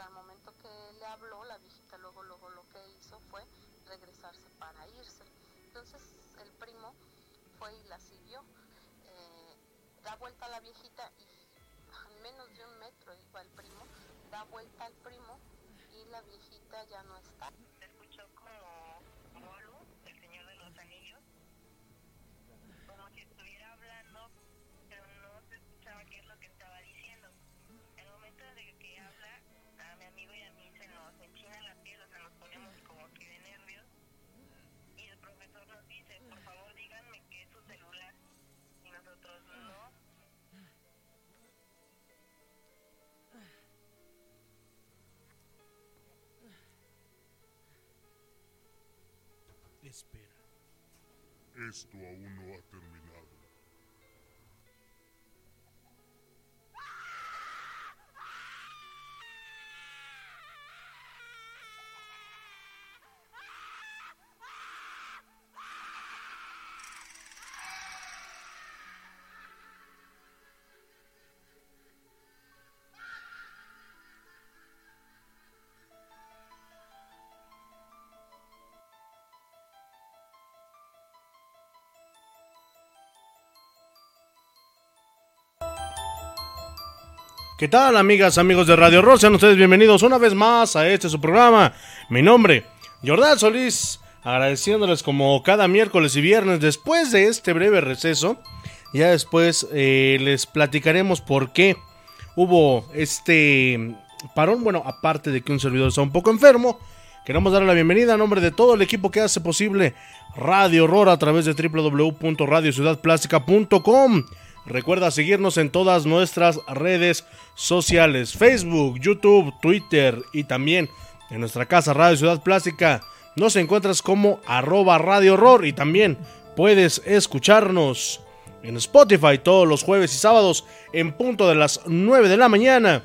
al momento que le habló, la viejita luego, luego lo que hizo fue regresarse para irse. Entonces el primo fue y la siguió, eh, da vuelta a la viejita y a menos de un metro iba el primo, da vuelta al primo y la viejita ya no está. Espera. Esto aún no ha terminado. ¿Qué tal, amigas, amigos de Radio Rosa? Sean ustedes bienvenidos una vez más a este su programa. Mi nombre, Jordán Solís, agradeciéndoles como cada miércoles y viernes después de este breve receso. Ya después eh, les platicaremos por qué hubo este parón. Bueno, aparte de que un servidor está un poco enfermo, queremos darle la bienvenida a nombre de todo el equipo que hace posible Radio Horror a través de www.radiociudadplástica.com. Recuerda seguirnos en todas nuestras redes sociales, Facebook, YouTube, Twitter y también en nuestra casa Radio Ciudad Plástica. Nos encuentras como arroba Radio Horror y también puedes escucharnos en Spotify todos los jueves y sábados en punto de las 9 de la mañana.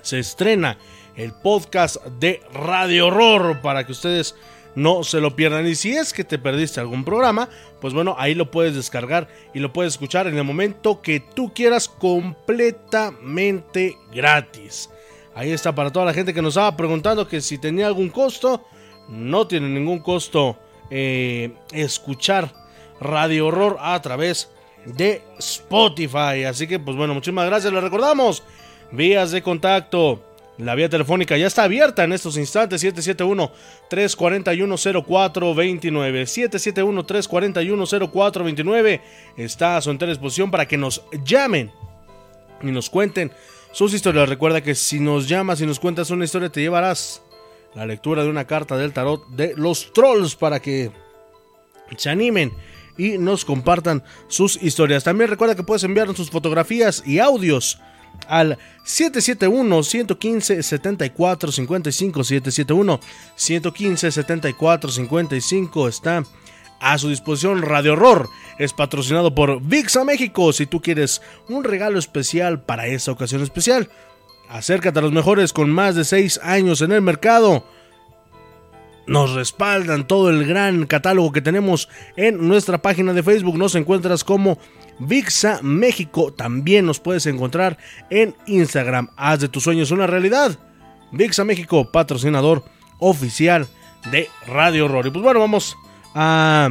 Se estrena el podcast de Radio Horror para que ustedes no se lo pierdan. Y si es que te perdiste algún programa, pues bueno, ahí lo puedes descargar y lo puedes escuchar en el momento que tú quieras completamente gratis. Ahí está para toda la gente que nos estaba preguntando que si tenía algún costo. No tiene ningún costo eh, escuchar Radio Horror a través de Spotify. Así que pues bueno, muchísimas gracias. Le recordamos vías de contacto. La vía telefónica ya está abierta en estos instantes, 771-341-0429. 771-341-0429 está a su entera disposición para que nos llamen y nos cuenten sus historias. Recuerda que si nos llamas y nos cuentas una historia, te llevarás la lectura de una carta del tarot de los trolls para que se animen y nos compartan sus historias. También recuerda que puedes enviarnos sus fotografías y audios al 771-115-7455. 771-115-7455 está a su disposición. Radio Horror es patrocinado por VIXA México. Si tú quieres un regalo especial para esa ocasión especial, acércate a los mejores con más de 6 años en el mercado. Nos respaldan todo el gran catálogo que tenemos en nuestra página de Facebook. Nos encuentras como VIXA México. También nos puedes encontrar en Instagram. Haz de tus sueños una realidad. VIXA México, patrocinador oficial de Radio Horror. Y pues bueno, vamos a,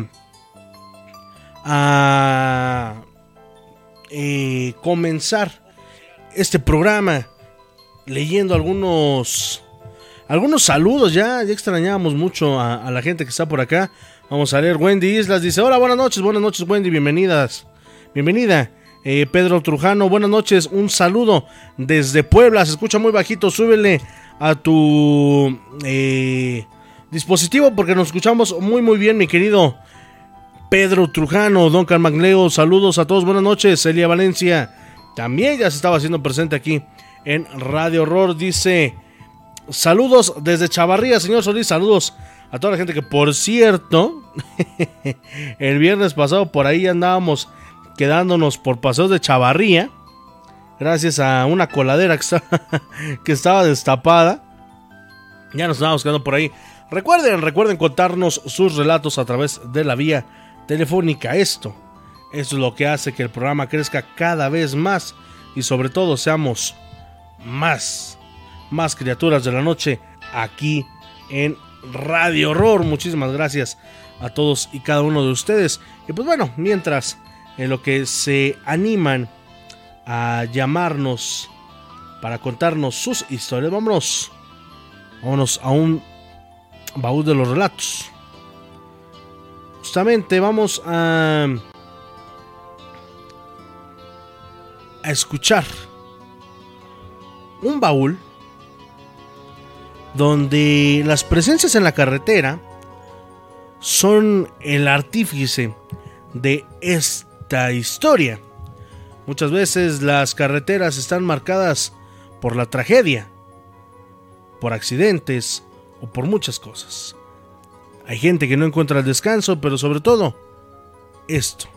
a eh, comenzar este programa leyendo algunos algunos saludos. Ya, ya extrañábamos mucho a, la gente que está por acá. Vamos a leer. Wendy Islas dice: Hola, buenas noches, buenas noches, Wendy, bienvenidas. Bienvenida. Eh, Pedro Trujano, buenas noches, un saludo desde Puebla, se escucha muy bajito, súbele a tu eh, dispositivo porque nos escuchamos muy muy bien, mi querido Pedro Trujano, Don Carmagleo, saludos a todos, buenas noches, Elia Valencia, también ya se estaba haciendo presente aquí en Radio Horror, dice, saludos desde Chavarría, señor Solís, saludos a toda la gente que por cierto, el viernes pasado por ahí andábamos quedándonos por paseos de Chavarría, gracias a una coladera que, estaba, que estaba destapada. Ya nos estábamos quedando por ahí. Recuerden, recuerden contarnos sus relatos a través de la vía telefónica. Esto, esto es lo que hace que el programa crezca cada vez más y sobre todo seamos más, más criaturas de la noche aquí en Radio Horror. Muchísimas gracias a todos y cada uno de ustedes. Y pues bueno, mientras en lo que se animan a llamarnos para contarnos sus historias. Vámonos, vámonos a un baúl de los relatos. Justamente vamos a, a escuchar un baúl donde las presencias en la carretera son el artífice de este historia. Muchas veces las carreteras están marcadas por la tragedia, por accidentes o por muchas cosas. Hay gente que no encuentra el descanso, pero sobre todo, esto.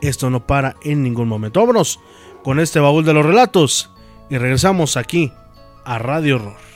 Esto no para en ningún momento. Vámonos con este baúl de los relatos y regresamos aquí a Radio Horror.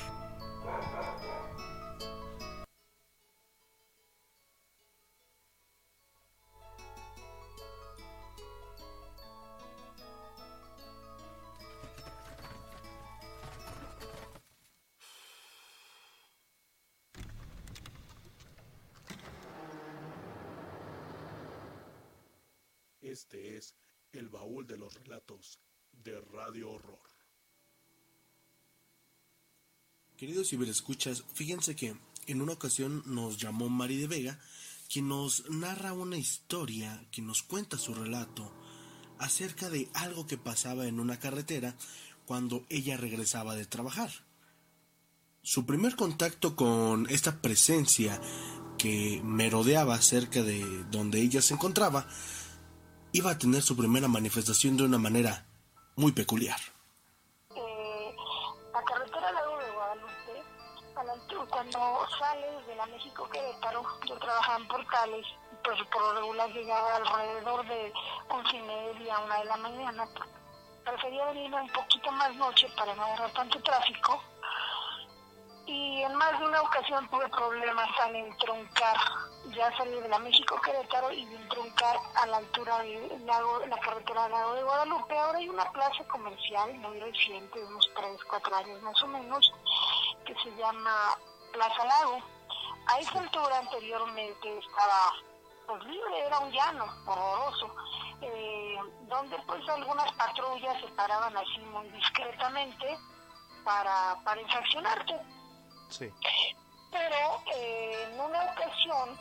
Queridos ciberescuchas, fíjense que en una ocasión nos llamó Mari de Vega, quien nos narra una historia, quien nos cuenta su relato acerca de algo que pasaba en una carretera cuando ella regresaba de trabajar. Su primer contacto con esta presencia que merodeaba cerca de donde ella se encontraba iba a tener su primera manifestación de una manera muy peculiar. Cuando sales de la México Querétaro, yo trabajaba en Portales, pues por lo regular llegaba alrededor de once y media, una de la mañana. Prefería venirme un poquito más noche para no agarrar tanto tráfico. Y en más de una ocasión tuve problemas al entroncar, ya salí de la México Querétaro y entroncar a la altura de la carretera del lago de Guadalupe. Ahora hay una plaza comercial muy reciente, de unos 3, 4 años más o menos, que se llama Plaza Lago. A esa altura anteriormente estaba pues libre, era un llano horroroso, eh, donde pues algunas patrullas se paraban así muy discretamente para, para infraccionarte. Sí. Pero eh, en una ocasión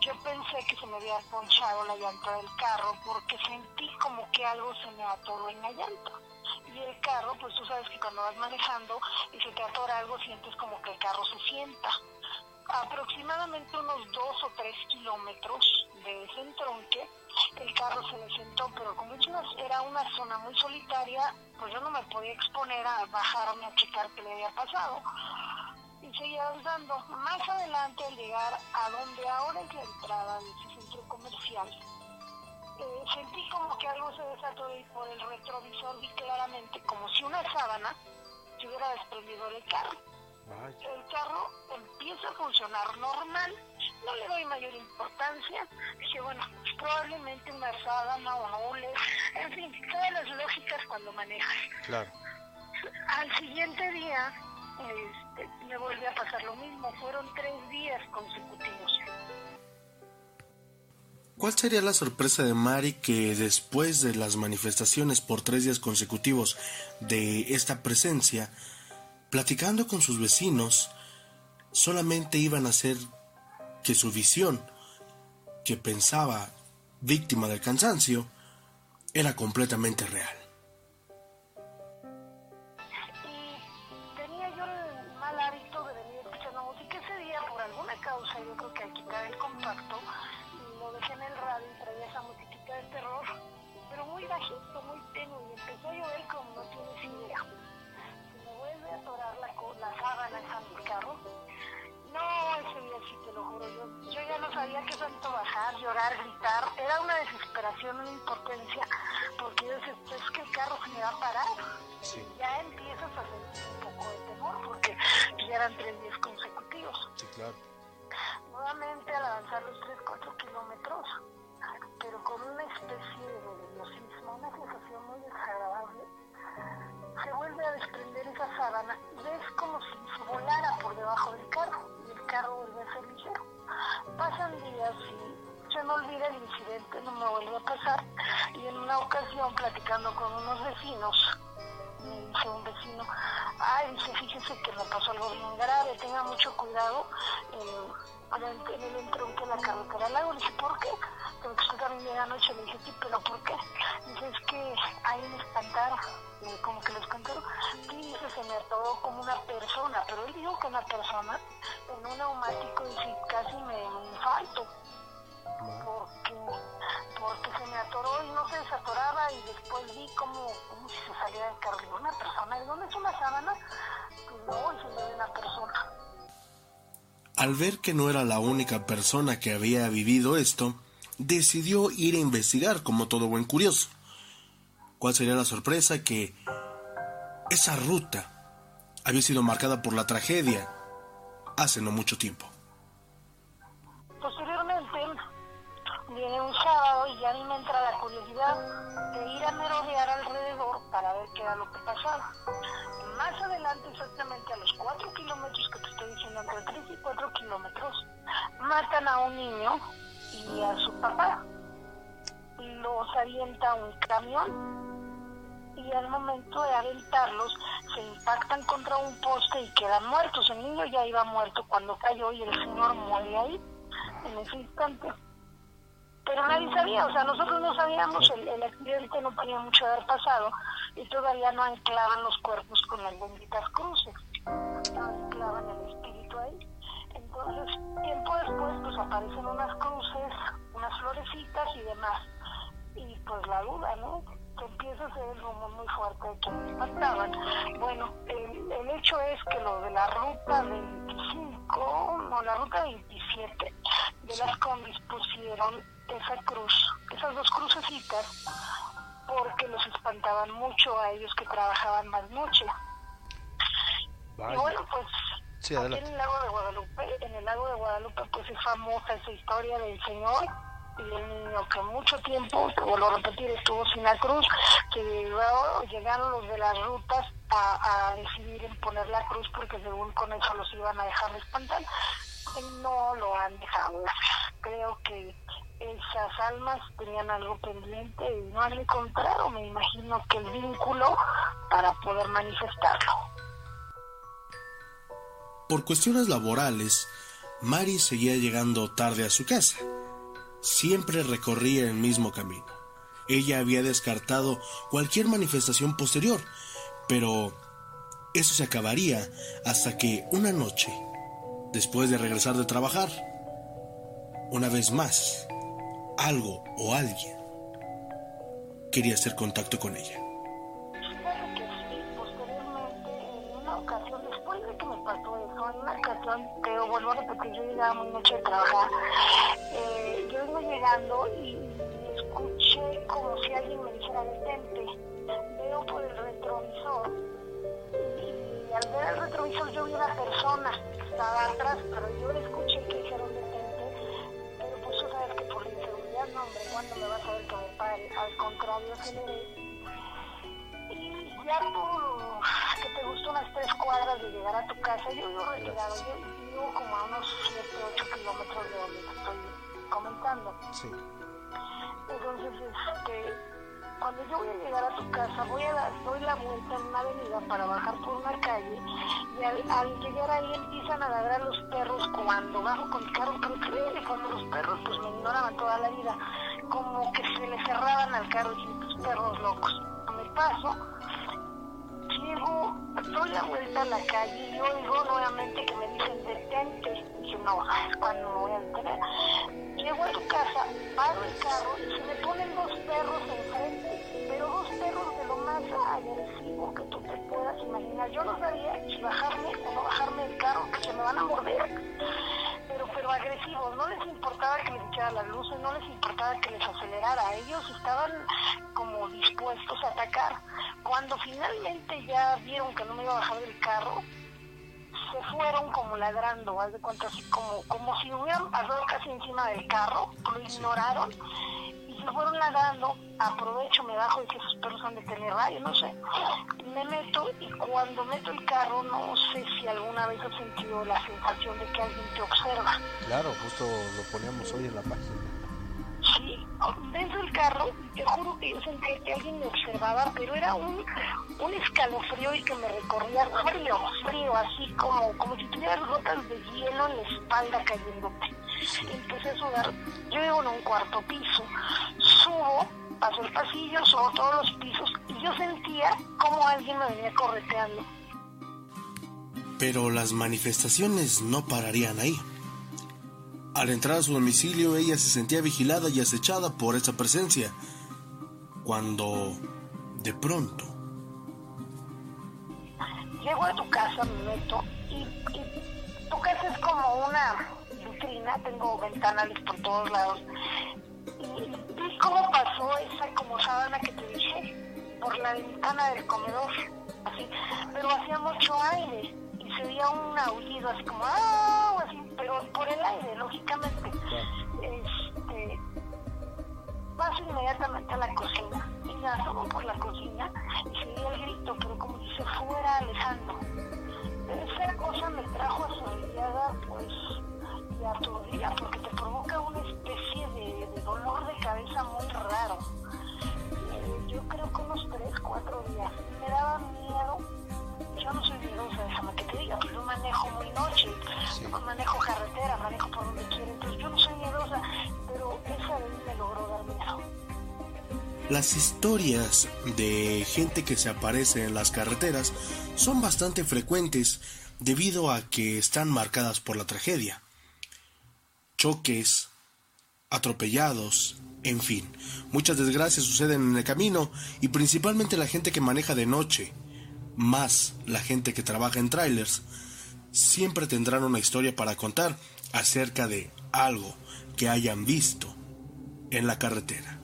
yo pensé que se me había ponchado la llanta del carro porque sentí como que algo se me atoró en la llanta. Y el carro, pues tú sabes que cuando vas manejando y se te atora algo, sientes como que el carro se sienta. Aproximadamente unos dos o tres kilómetros de ese entronque, el carro se le sentó, pero como era una zona muy solitaria, pues yo no me podía exponer a bajarme a checar qué le había pasado y seguía avanzando. Más adelante, al llegar a donde ahora es la entrada de ese centro comercial, eh, sentí como que algo se desató y por el retrovisor vi claramente como si una sábana se hubiera desprendido del carro. El carro empieza a funcionar normal, no le doy mayor importancia. Dije, bueno, probablemente una sábana o hule, en fin, todas las lógicas cuando manejas. Claro. Al siguiente día este, me volvió a pasar lo mismo. Fueron tres días consecutivos. ¿Cuál sería la sorpresa de Mari que después de las manifestaciones por tres días consecutivos de esta presencia, platicando con sus vecinos, solamente iban a hacer que su visión, que pensaba víctima del cansancio, era completamente real? Llorar, gritar, era una desesperación, una impotencia, porque yo decía, "Pues es que el carro se me va a parar ya empiezas a sentir un poco de temor porque ya eran tres días consecutivos. Sí, claro. Nuevamente al avanzar los 3-4 kilómetros, pero con una especie de nerviosismo, una sensación muy en, el, en el entronque de la carretera al lago. Le dije, ¿por qué? Porque usted también llega anoche. Le dije, sí, pero ¿por qué? Dice, es que ahí me espantaron. Y yo, como que lo espantaron. Sí, dice, se me atoró como una persona, pero él dijo que una persona en un neumático, dice, casi me infarto porque, porque se me atoró y no se desatoraba y después vi como, si se salía del carro. Digo, una persona, ¿de dónde es una sábana? Pues no, y se me ve una persona. Al ver que no era la única persona que había vivido esto, decidió ir a investigar como todo buen curioso. ¿Cuál sería la sorpresa? Que esa ruta había sido marcada por la tragedia hace no mucho tiempo. Posteriormente, viene un sábado y ya a mí me entra la curiosidad de ir a merodear alrededor para ver qué era lo que pasaba. Más adelante, exactamente a los entre 3 y 4 kilómetros, matan a un niño y a su papá. Los avienta un camión y al momento de aventarlos se impactan contra un poste y quedan muertos. El niño ya iba muerto cuando cayó y el señor muere ahí en ese instante. Pero nadie sabía, o sea, nosotros no sabíamos, el, el accidente no tenía mucho haber pasado y todavía no anclaban los cuerpos con las benditas cruces, no anclaban el espíritu. Entonces, tiempo después, pues aparecen unas cruces, unas florecitas y demás. Y pues la duda, ¿no? Que empieza a ser el rumor muy fuerte de que me. Bueno, el, el hecho es que lo de la ruta 25, no, la ruta 27 de las combis pusieron esa cruz, esas dos crucecitas, porque los espantaban mucho a ellos que trabajaban más noche. Y bueno, pues Sí, aquí adelante. en el lago de Guadalupe, en el lago de Guadalupe, pues es famosa esa historia del señor y del niño que mucho tiempo, te vuelvo a repetir, estuvo sin la cruz, que llegó- llegaron los de las rutas a, a decidir en poner la cruz porque según con eso los iban a dejar de espantar. Y no lo han dejado. Creo que esas almas tenían algo pendiente y no han encontrado, me imagino que el vínculo para poder manifestarlo. Por cuestiones laborales, Mari seguía llegando tarde a su casa. Siempre recorría el mismo camino. Ella había descartado cualquier manifestación posterior, pero eso se acabaría hasta que una noche, después de regresar de trabajar, una vez más, algo o alguien quería hacer contacto con ella. Pasó eso, en una ocasión, pero vuelvo a repetir, yo llegaba muy noche de trabajar, eh, yo iba llegando y escuché como si alguien me dijera detente, veo por el retrovisor. Y al ver el retrovisor yo vi una persona que estaba atrás, pero yo le escuché que dijeron detente, pero pues tú sabes que por inseguridad, no hombre, ¿cuándo me vas a ver que me pare? Al contrario, aceleré y ya por que gustó unas tres cuadras de llegar a tu casa, yo vivo retirado, yo vivo como a unos 7, 8 kilómetros de donde te estoy comentando. Sí. Entonces, este, cuando yo voy a llegar a tu casa, voy a dar, doy la vuelta en una avenida para bajar por una calle y al, al llegar ahí empiezan a ladrar los perros cuando bajo con el carro, pero créeme, cuando los perros pues me ignoraban toda la vida, como que se le cerraban al carro y los perros locos. Me paso, llego, doy la vuelta a la calle y oigo nuevamente que me dicen detente. Dije, no, es cuando me voy a detener. Llego a tu casa, paro el carro y se me ponen dos perros enfrente, pero dos perros de lo más agresivo que tú te puedas imaginar. Yo no sabía si bajarme o no bajarme del carro, que se me van a morder. Pero, pero agresivos, no les importaba que les echara las luces, no les importaba que les acelerara, ellos estaban como dispuestos a atacar. Cuando finalmente ya vieron que no me iba a bajar del carro, se fueron como ladrando, haz de cuenta así como, como si hubieran pasado casi encima del carro, lo ignoraron y se fueron ladrando, aprovecho, me bajo y que esos perros han de tener radio, no sé, me meto y cuando meto el carro no sé si alguna vez has sentido la sensación de que alguien te observa. Claro, justo lo poníamos hoy en la página. Sí, dentro del carro, te juro que yo sentía que alguien me observaba, pero era un, un escalofrío y que me recorría frío, frío, así como, como si tuvieras gotas de hielo en la espalda cayéndote. Empecé a sudar, yo vivo en un cuarto piso, subo, paso el pasillo, subo todos los pisos y yo sentía como alguien me venía correteando. Pero las manifestaciones no pararían ahí. Al entrar a su domicilio, ella se sentía vigilada y acechada por esa presencia, cuando de pronto Llego a tu casa, me meto y, tu casa es como una vitrina, tengo ventanales por todos lados. Y vi cómo pasó esa como sábana que te dije por la ventana del comedor, así, pero hacía mucho aire se oía un aullido así como ¡ah! así, pero por el aire, lógicamente. Este, paso inmediatamente a la cocina y me asomo por la cocina y se oía el grito, pero como si se fuera alejando. Esa cosa me trajo asombrada, pues, y aturdida, porque Las historias de gente que se aparece en las carreteras son bastante frecuentes debido a que están marcadas por la tragedia. Choques, atropellados, en fin, muchas desgracias suceden en el camino y principalmente la gente que maneja de noche, más la gente que trabaja en trailers, siempre tendrán una historia para contar acerca de algo que hayan visto en la carretera.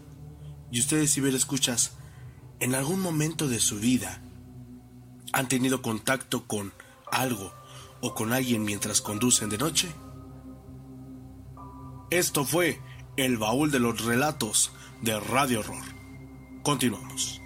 Y ustedes, si bien escuchas, en algún momento de su vida han tenido contacto con algo o con alguien mientras conducen de noche. Esto fue el baúl de los relatos de Radio Horror. Continuamos.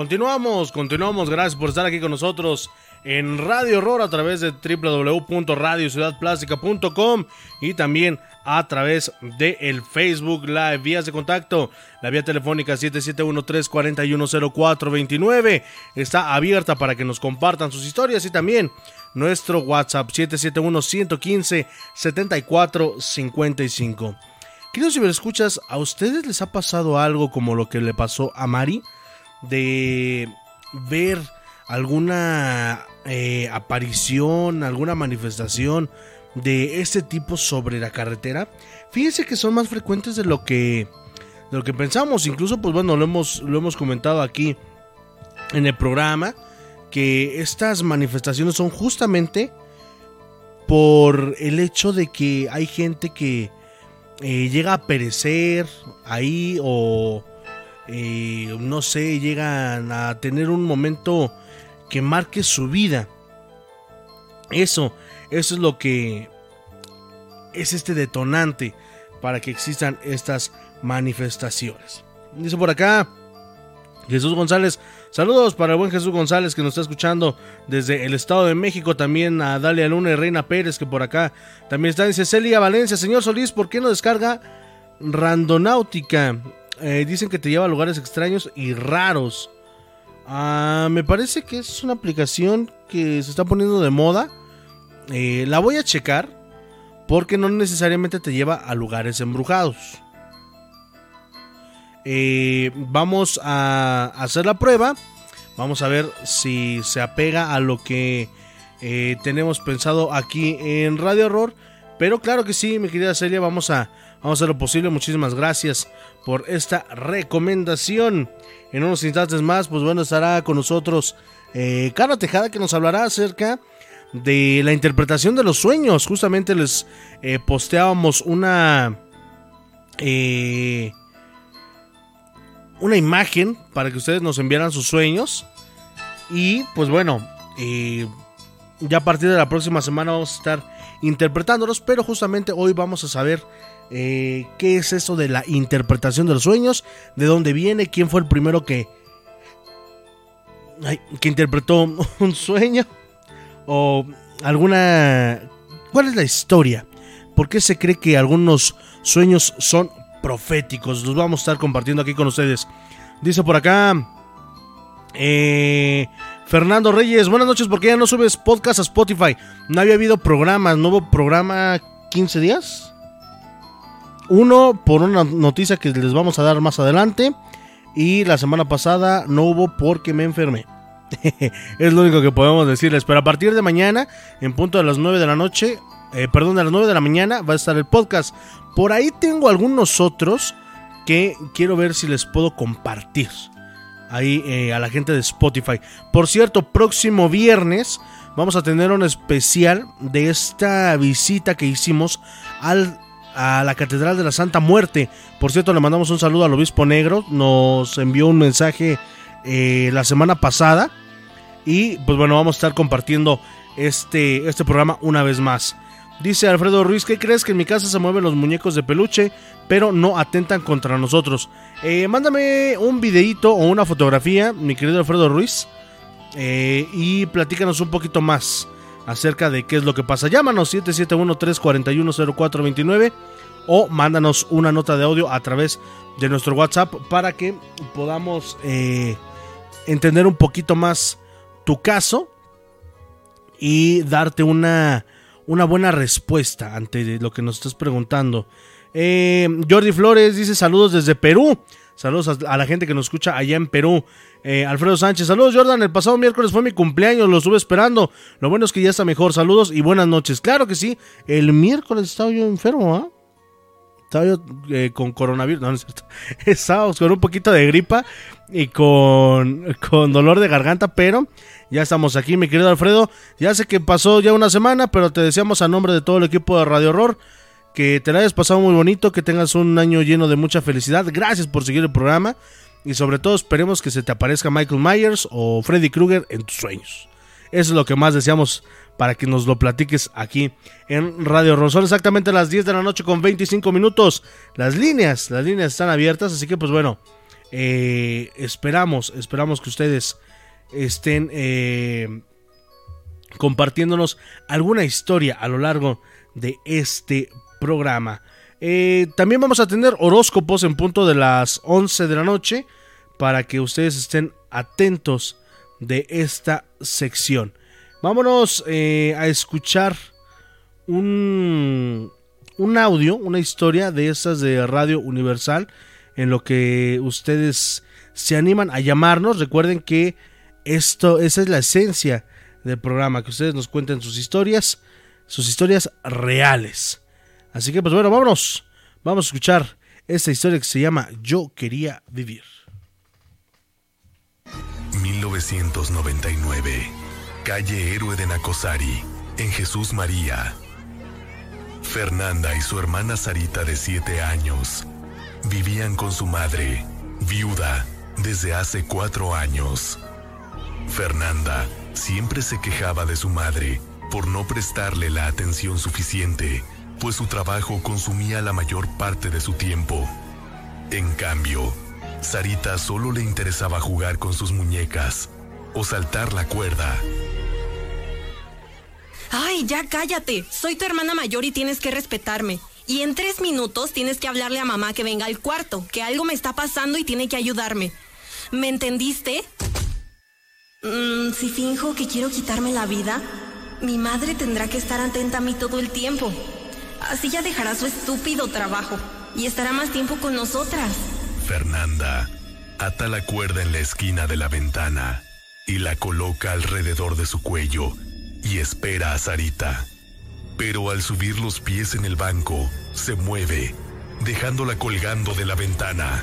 Continuamos, continuamos. Gracias por estar aquí con nosotros en Radio Horror a través de www.radiociudadplástica.com y también a través de el Facebook Live. Vías de contacto, la vía telefónica 7713-410429 está abierta para que nos compartan sus historias y también nuestro WhatsApp 771-115-7455. Queridos ciberescuchas, ¿a ustedes les ha pasado algo como lo que le pasó a Mari? De ver alguna eh, aparición, alguna manifestación de este tipo sobre la carretera, fíjense que son más frecuentes de lo que de lo que pensamos, incluso pues bueno, lo hemos lo hemos comentado aquí en el programa que estas manifestaciones son justamente por el hecho de que hay gente que eh, llega a perecer ahí o eh, no sé, llegan a tener un momento que marque su vida. Eso, eso es lo que es este detonante para que existan estas manifestaciones. Dice por acá Jesús González, saludos para el buen Jesús González que nos está escuchando desde el Estado de México, también a Dalia Luna y Reina Pérez que por acá también está, dice Celia Valencia, señor Solís, ¿por qué no descarga Randonáutica? Eh, dicen que te lleva a lugares extraños y raros. Ah, me parece que es una aplicación que se está poniendo de moda. Eh, la voy a checar porque no necesariamente te lleva a lugares embrujados. Eh, vamos a hacer la prueba. Vamos a ver si se apega a lo que tenemos pensado aquí en Radio Horror. Pero claro que sí, mi querida Celia, vamos a, vamos a hacer lo posible. Muchísimas gracias por esta recomendación. En unos instantes más, pues bueno, estará con nosotros eh, Carla Tejada que nos hablará acerca de la interpretación de los sueños. Justamente les eh, posteábamos una... Eh, una imagen para que ustedes nos enviaran sus sueños. Y pues bueno, eh, ya a partir de la próxima semana vamos a estar interpretándolos, pero justamente hoy vamos a saber eh, qué es eso de la interpretación de los sueños, de dónde viene, quién fue el primero que, que interpretó un sueño, o alguna... ¿Cuál es la historia? ¿Por qué se cree que algunos sueños son proféticos? Los vamos a estar compartiendo aquí con ustedes. Dice por acá... Eh, Fernando Reyes, buenas noches, ¿por qué ya no subes podcast a Spotify? No había habido programas, nuevo programa 15 días. Uno por una noticia que les vamos a dar más adelante. Y la semana pasada no hubo porque me enfermé. es lo único que podemos decirles. Pero a partir de mañana, en punto de las 9 de la noche, eh, perdón, de las 9 de la mañana, va a estar el podcast. Por ahí tengo algunos otros que quiero ver si les puedo compartir. Ahí eh, a la gente de Spotify. Por cierto, próximo viernes vamos a tener un especial de esta visita que hicimos al a la Catedral de la Santa Muerte. Por cierto, le mandamos un saludo al Obispo Negro. Nos envió un mensaje eh, la semana pasada. Y pues bueno, vamos a estar compartiendo este, este programa una vez más. Dice Alfredo Ruiz, ¿qué crees que en mi casa se mueven los muñecos de peluche, pero no atentan contra nosotros? Eh, mándame un videito o una fotografía, mi querido Alfredo Ruiz, eh, y platícanos un poquito más acerca de qué es lo que pasa. Llámanos 771-341-0429 o mándanos una nota de audio a través de nuestro WhatsApp para que podamos eh, entender un poquito más tu caso y darte una, una buena respuesta ante lo que nos estás preguntando. Eh, Jordi Flores dice saludos desde Perú. Saludos a, la gente que nos escucha allá en Perú. Eh, Alfredo Sánchez, saludos Jordan, el pasado miércoles fue mi cumpleaños, lo estuve esperando. Lo bueno es que ya está mejor, saludos y buenas noches. Claro que sí, el miércoles estaba yo enfermo, ¿ah? Estaba yo eh, con coronavirus, no, no es cierto. Con un poquito de gripa y con, con dolor de garganta, pero ya estamos aquí, mi querido Alfredo. Ya sé que pasó ya una semana, pero te deseamos a nombre de todo el equipo de Radio Horror que te la hayas pasado muy bonito, que tengas un año lleno de mucha felicidad. Gracias por seguir el programa y sobre todo esperemos que se te aparezca Michael Myers o Freddy Krueger en tus sueños. Eso es lo que más deseamos para que nos lo platiques aquí en Radio. Son exactamente las 10 de la noche con 25 minutos. Las líneas, las líneas están abiertas, así que pues bueno, eh, esperamos, esperamos que ustedes estén eh, compartiéndonos alguna historia a lo largo de este programa. Eh, también vamos a tener horóscopos en punto de las 11 de la noche para que ustedes estén atentos de esta sección. Vámonos eh, a escuchar un, un audio, una historia de esas de Radio Universal en lo que ustedes se animan a llamarnos. Recuerden que esto, esa es la esencia del programa, que ustedes nos cuenten sus historias, sus historias reales. Así que pues bueno, vámonos. Vamos a escuchar esta historia que se llama Yo quería vivir. 1999. Calle Héroe de Nacosari, en Jesús María. Fernanda y su hermana Sarita de 7 años vivían con su madre, viuda, desde hace cuatro años. Fernanda Siempre se quejaba de su madre por no prestarle la atención suficiente, pues su trabajo consumía la mayor parte de su tiempo. En cambio, Sarita solo le interesaba jugar con sus muñecas o saltar la cuerda. Ay, ya cállate. Soy tu hermana mayor y tienes que respetarme. Y en tres minutos tienes que hablarle a mamá que venga al cuarto, que algo me está pasando y tiene que ayudarme. ¿Me entendiste? Mm, si finjo que quiero quitarme la vida, mi madre tendrá que estar atenta a mí todo el tiempo. Así ya dejará su estúpido trabajo y estará más tiempo con nosotras. Fernanda ata la cuerda en la esquina de la ventana y la coloca alrededor de su cuello y espera a Sarita. Pero al subir los pies en el banco, se mueve, dejándola colgando de la ventana.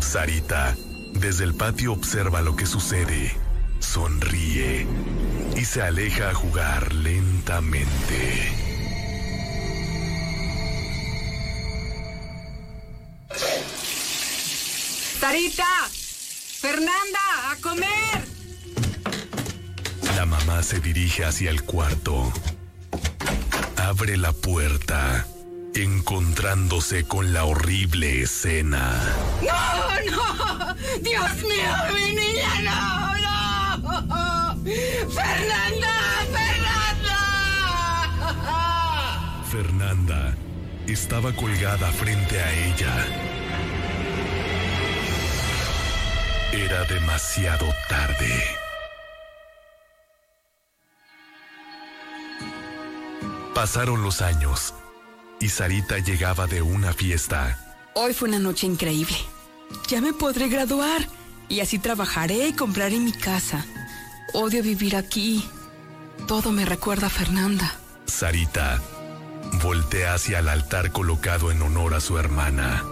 Sarita, desde el patio observa lo que sucede, sonríe y se aleja a jugar lentamente. Sarita, Fernanda, a comer. La mamá se dirige hacia el cuarto. Abre la puerta, encontrándose con la horrible escena. No, no, Dios mío, mi niña, no. Fernanda, Fernanda. Fernanda estaba colgada frente a ella. Era demasiado tarde. Pasaron los años y Sarita llegaba de una fiesta. Hoy fue una noche increíble. Ya me podré graduar y así trabajaré y compraré mi casa. Odio vivir aquí. Todo me recuerda a Fernanda. Sarita voltea hacia el altar colocado en honor a su hermana.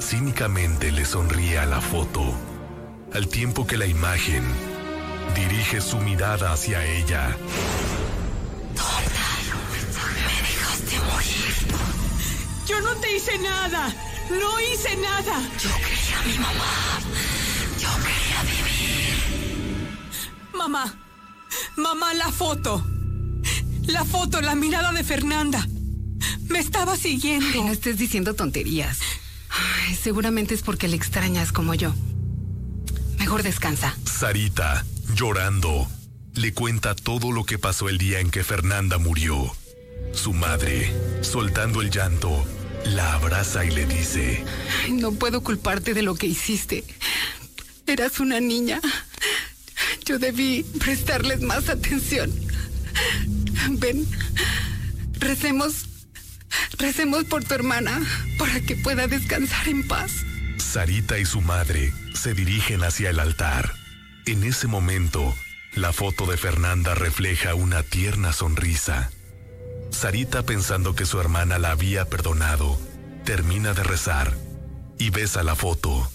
Cínicamente le sonríe a la foto, al tiempo que la imagen dirige su mirada hacia ella. Me dejaste morir. Yo no te hice nada. No hice nada. Yo quería a mi mamá. Yo quería vivir. Mamá. Mamá, la foto. La foto, la mirada de Fernanda. Me estaba siguiendo. no estés diciendo tonterías. Ay, seguramente es porque le extrañas como yo. Mejor descansa. Sarita, llorando, le cuenta todo lo que pasó el día en que Fernanda murió. Su madre, soltando el llanto, la abraza y le dice, Ay, no puedo culparte de lo que hiciste. Eras una niña. Yo debí prestarles más atención. Ven, recemos, recemos por tu hermana para que pueda descansar en paz. Sarita y su madre se dirigen hacia el altar. En ese momento, la foto de Fernanda refleja una tierna sonrisa. Sarita, pensando que su hermana la había perdonado, termina de rezar y besa la foto.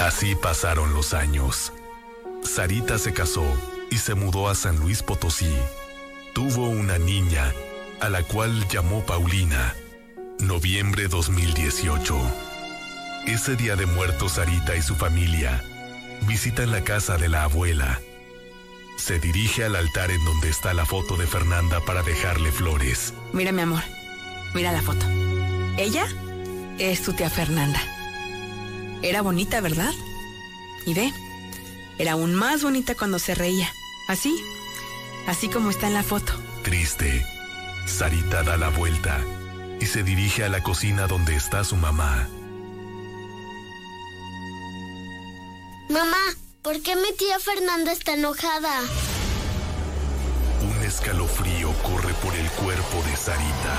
Así pasaron los años. Sarita se casó y se mudó a San Luis Potosí. Tuvo una niña, a la cual llamó Paulina. Noviembre 2018. Ese día de muertos Sarita y su familia visitan la casa de la abuela. Se dirige al altar en donde está la foto de Fernanda para dejarle flores. Mira, mi amor. Mira la foto. Ella es tu tía Fernanda. Era bonita, ¿verdad? Y ve, era aún más bonita cuando se reía. Así, así como está en la foto. Triste, Sarita da la vuelta y se dirige a la cocina donde está su mamá. Mamá, ¿por qué mi tía Fernanda está enojada? Un escalofrío corre por el cuerpo de Sarita.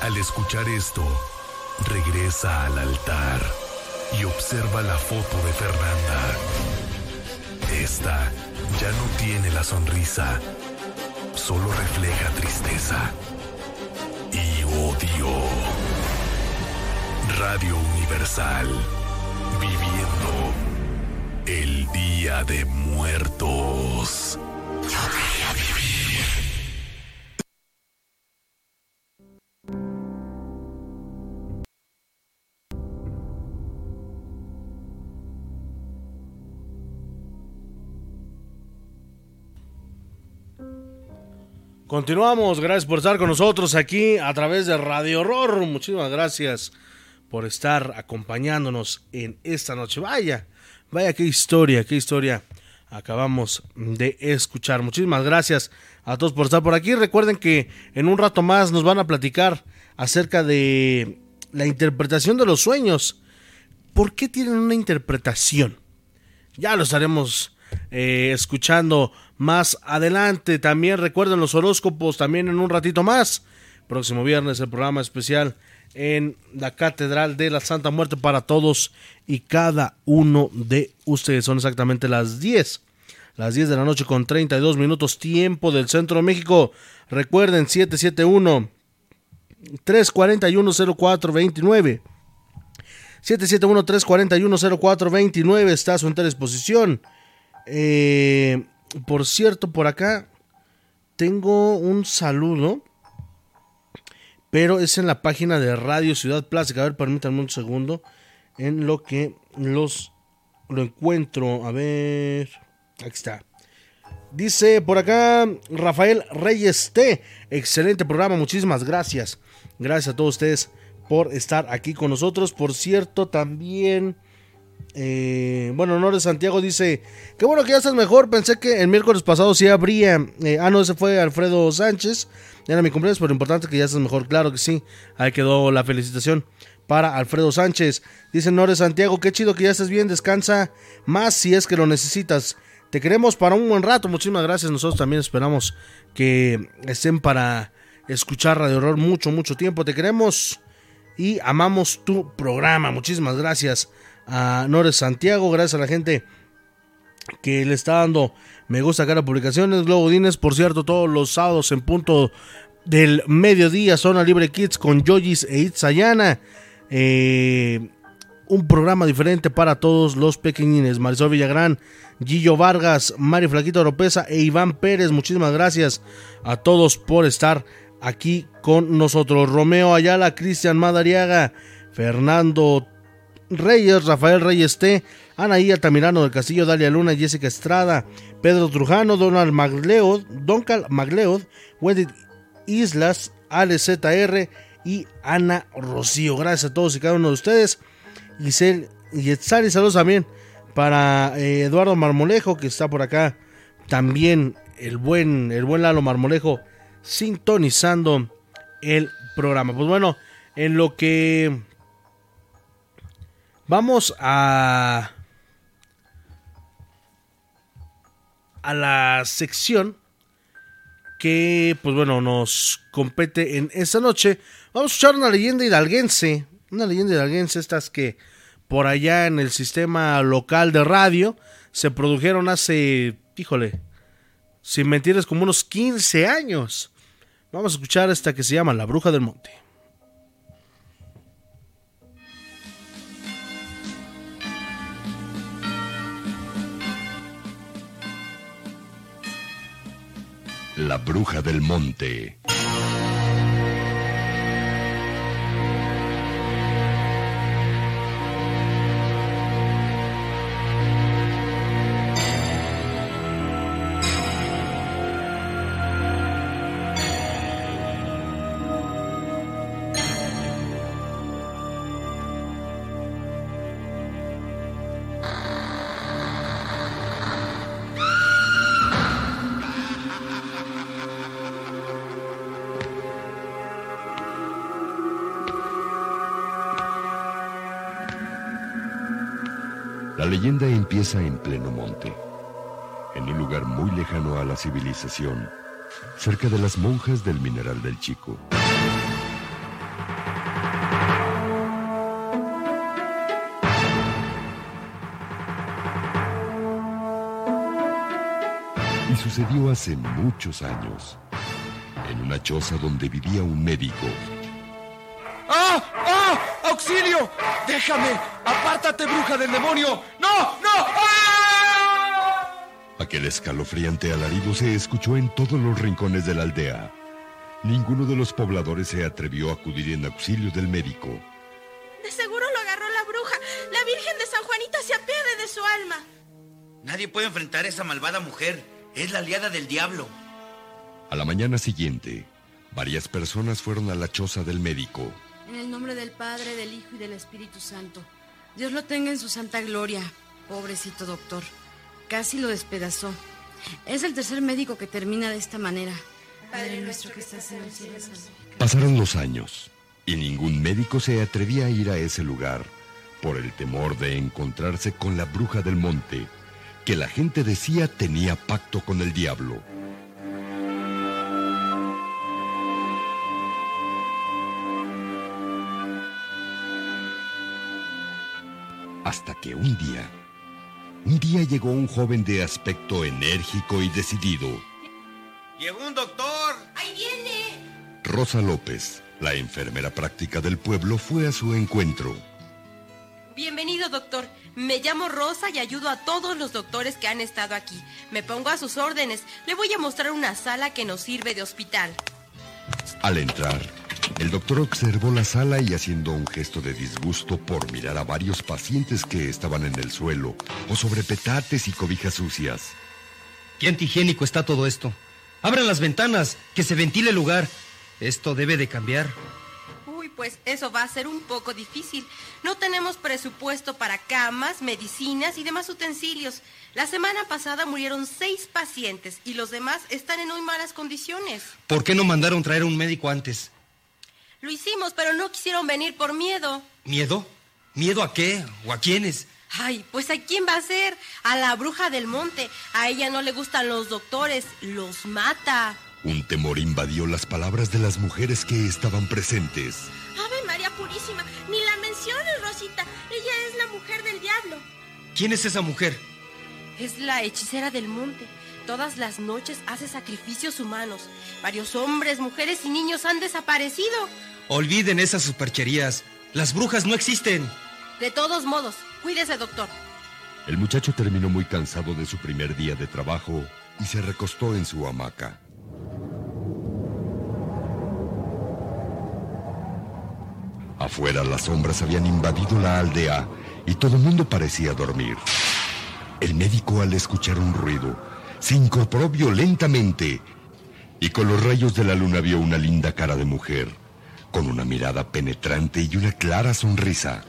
Al escuchar esto, regresa al altar y observa la foto de Fernanda. Esta ya no tiene la sonrisa, solo refleja tristeza y odio. Radio Universal, viviendo el Día de Muertos. Continuamos, gracias por estar con nosotros aquí a través de Radio Horror. Muchísimas gracias por estar acompañándonos en esta noche. Vaya, vaya qué historia, qué historia acabamos de escuchar. Muchísimas gracias a todos por estar por aquí. Recuerden que en un rato más nos van a platicar acerca de la interpretación de los sueños. ¿Por qué tienen una interpretación? Ya lo estaremos eh, escuchando más adelante. También recuerden los horóscopos también en un ratito más. Próximo viernes el programa especial en la Catedral de la Santa Muerte para todos y cada uno de ustedes. Son exactamente las 10. Las 10 de la noche con 32 minutos tiempo del Centro de México. Recuerden 771 341 0429. 771 341 0429 está a su entera disposición. Eh, por cierto, por acá tengo un saludo. Pero es en la página de Radio Ciudad Plástica. A ver, permítanme un segundo. En lo que los lo encuentro. A ver. Aquí está. Dice por acá Rafael Reyes T. Excelente programa. Muchísimas gracias. Gracias a todos ustedes por estar aquí con nosotros. Por cierto, también eh, bueno, Honores Santiago dice, qué bueno que ya estás mejor, pensé que el miércoles pasado sí habría, eh, ah no, ese fue Alfredo Sánchez, era mi cumpleaños, pero importante que ya estás mejor, claro que sí, ahí quedó la felicitación para Alfredo Sánchez, dice Honores Santiago, qué chido que ya estés bien, descansa más si es que lo necesitas, te queremos para un buen rato, muchísimas gracias, nosotros también esperamos que estén para escuchar Radio Horror mucho, mucho tiempo, te queremos y amamos tu programa, muchísimas gracias a Nores Santiago, gracias a la gente que le está dando me gusta a cada publicaciones. Globo Dines, por cierto, todos los sábados en punto del mediodía, Zona Libre Kids con Yoyis e Itzayana. Eh, un programa diferente para todos los pequeñines. Marisol Villagrán, Gillo Vargas, Mari Flaquito Oropesa e Iván Pérez. Muchísimas gracias a todos por estar aquí con nosotros. Romeo Ayala, Cristian Madariaga, Fernando Reyes, Rafael Reyes T, Anaí Altamirano del Castillo, Dalia Luna, Jessica Estrada, Pedro Trujano, Donald Magleod, Doncal Magleod, Wendy Islas, Ale ZR y Ana Rocío. Gracias a todos y cada uno de ustedes. Giselle y Etzari, saludos también para eh, Eduardo Marmolejo, que está por acá. También el buen, el buen Lalo Marmolejo sintonizando el programa. Pues bueno, en lo que Vamos a. a la sección que, pues bueno, nos compete en esta noche. Vamos a escuchar una leyenda hidalguense. Una leyenda hidalguense, estas que por allá en el sistema local de radio se produjeron hace, híjole, sin mentirles, como unos 15 años. Vamos a escuchar esta que se llama La Bruja del Monte. La bruja del monte. Leyenda empieza en pleno monte, en un lugar muy lejano a la civilización, cerca de las monjas del Mineral del Chico. Y sucedió hace muchos años, en una choza donde vivía un médico. ¡Ah! ¡Ah! ¡Auxilio! ¡Déjame! ¡Apártate, bruja del demonio! ¡No! ¡No! ¡Ah! Aquel escalofriante alarido se escuchó en todos los rincones de la aldea. Ninguno de los pobladores se atrevió a acudir en auxilio del médico. De seguro lo agarró la bruja. La Virgen de San Juanita se apiade de su alma. Nadie puede enfrentar a esa malvada mujer. Es la aliada del diablo. A la mañana siguiente, varias personas fueron a la choza del médico. En el nombre del Padre, del Hijo y del Espíritu Santo. Dios lo tenga en su santa gloria. Pobrecito doctor. Casi lo despedazó. Es el tercer médico que termina de esta manera. Padre nuestro que estás en el cielo. Pasaron los años y ningún médico se atrevía a ir a ese lugar por el temor de encontrarse con la bruja del monte, que la gente decía tenía pacto con el diablo. Hasta que un día, un día llegó un joven de aspecto enérgico y decidido. Llegó un doctor. ¡Ahí viene! Rosa López, la enfermera práctica del pueblo, fue a su encuentro. Bienvenido, doctor. Me llamo Rosa y ayudo a todos los doctores que han estado aquí. Me pongo a sus órdenes. Le voy a mostrar una sala que nos sirve de hospital. Al entrar, el doctor observó la sala y haciendo un gesto de disgusto por mirar a varios pacientes que estaban en el suelo o sobre petates y cobijas sucias. ¿Qué antihigiénico está todo esto? Abran las ventanas, que se ventile el lugar. Esto debe de cambiar. Uy, pues eso va a ser un poco difícil. No tenemos presupuesto para camas, medicinas y demás utensilios. La semana pasada murieron seis pacientes y los demás están en muy malas condiciones. ¿Por qué no mandaron traer un médico antes? Lo hicimos, pero no quisieron venir por miedo. ¿Miedo? ¿Miedo a qué? ¿O a quiénes? Ay, pues ¿a quién va a ser? A la bruja del monte. A ella no le gustan los doctores, los mata. Un temor invadió las palabras de las mujeres que estaban presentes. ¡Ave María Purísima! Ni la menciones, Rosita. Ella es la mujer del diablo. ¿Quién es esa mujer? Es la hechicera del monte. Todas las noches hace sacrificios humanos. Varios hombres, mujeres y niños han desaparecido. Olviden esas supercherías. Las brujas no existen. De todos modos, cuídese, doctor. El muchacho terminó muy cansado de su primer día de trabajo y se recostó en su hamaca. Afuera las sombras habían invadido la aldea y todo el mundo parecía dormir. El médico al escuchar un ruido se incorporó violentamente y con los rayos de la luna vio una linda cara de mujer, con una mirada penetrante y una clara sonrisa.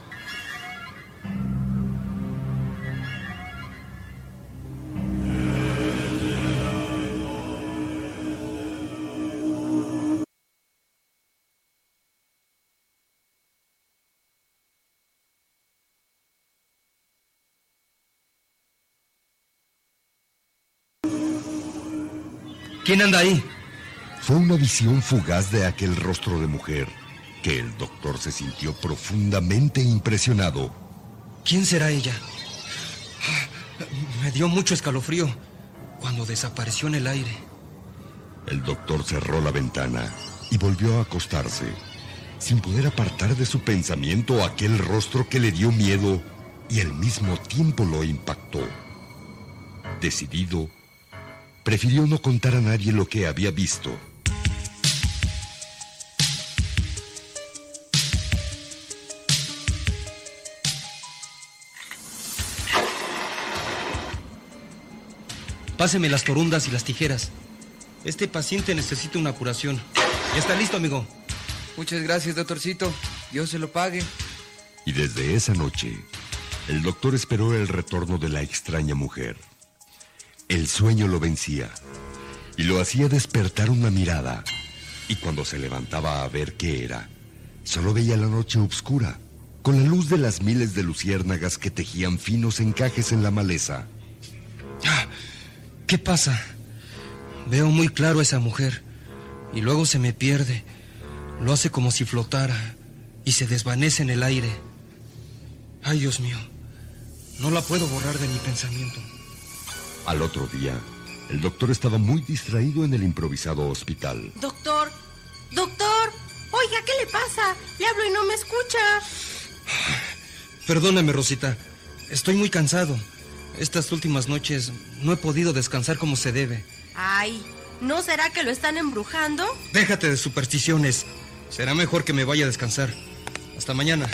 ¿Quién anda ahí? Fue una visión fugaz de aquel rostro de mujer que el doctor se sintió profundamente impresionado. ¿Quién será ella? Me dio mucho escalofrío cuando desapareció en el aire. El doctor cerró la ventana y volvió a acostarse, sin poder apartar de su pensamiento aquel rostro que le dio miedo y al mismo tiempo lo impactó. Decidido, prefirió no contar a nadie lo que había visto. Páseme las corundas y las tijeras. Este paciente necesita una curación. Ya está listo, amigo. Muchas gracias, doctorcito. Dios se lo pague. Y desde esa noche, el doctor esperó el retorno de la extraña mujer. El sueño lo vencía y lo hacía despertar una mirada. Y cuando se levantaba a ver qué era, solo veía la noche oscura, con la luz de las miles de luciérnagas que tejían finos encajes en la maleza. ¿Qué pasa? Veo muy claro a esa mujer y luego se me pierde. Lo hace como si flotara y se desvanece en el aire. Ay, Dios mío, no la puedo borrar de mi pensamiento. Al otro día, el doctor estaba muy distraído en el improvisado hospital. Doctor, doctor, oiga, ¿qué le pasa? Le hablo y no me escucha. Perdóname, Rosita. Estoy muy cansado. Estas últimas noches no he podido descansar como se debe. Ay, ¿no será que lo están embrujando? Déjate de supersticiones. Será mejor que me vaya a descansar. Hasta mañana.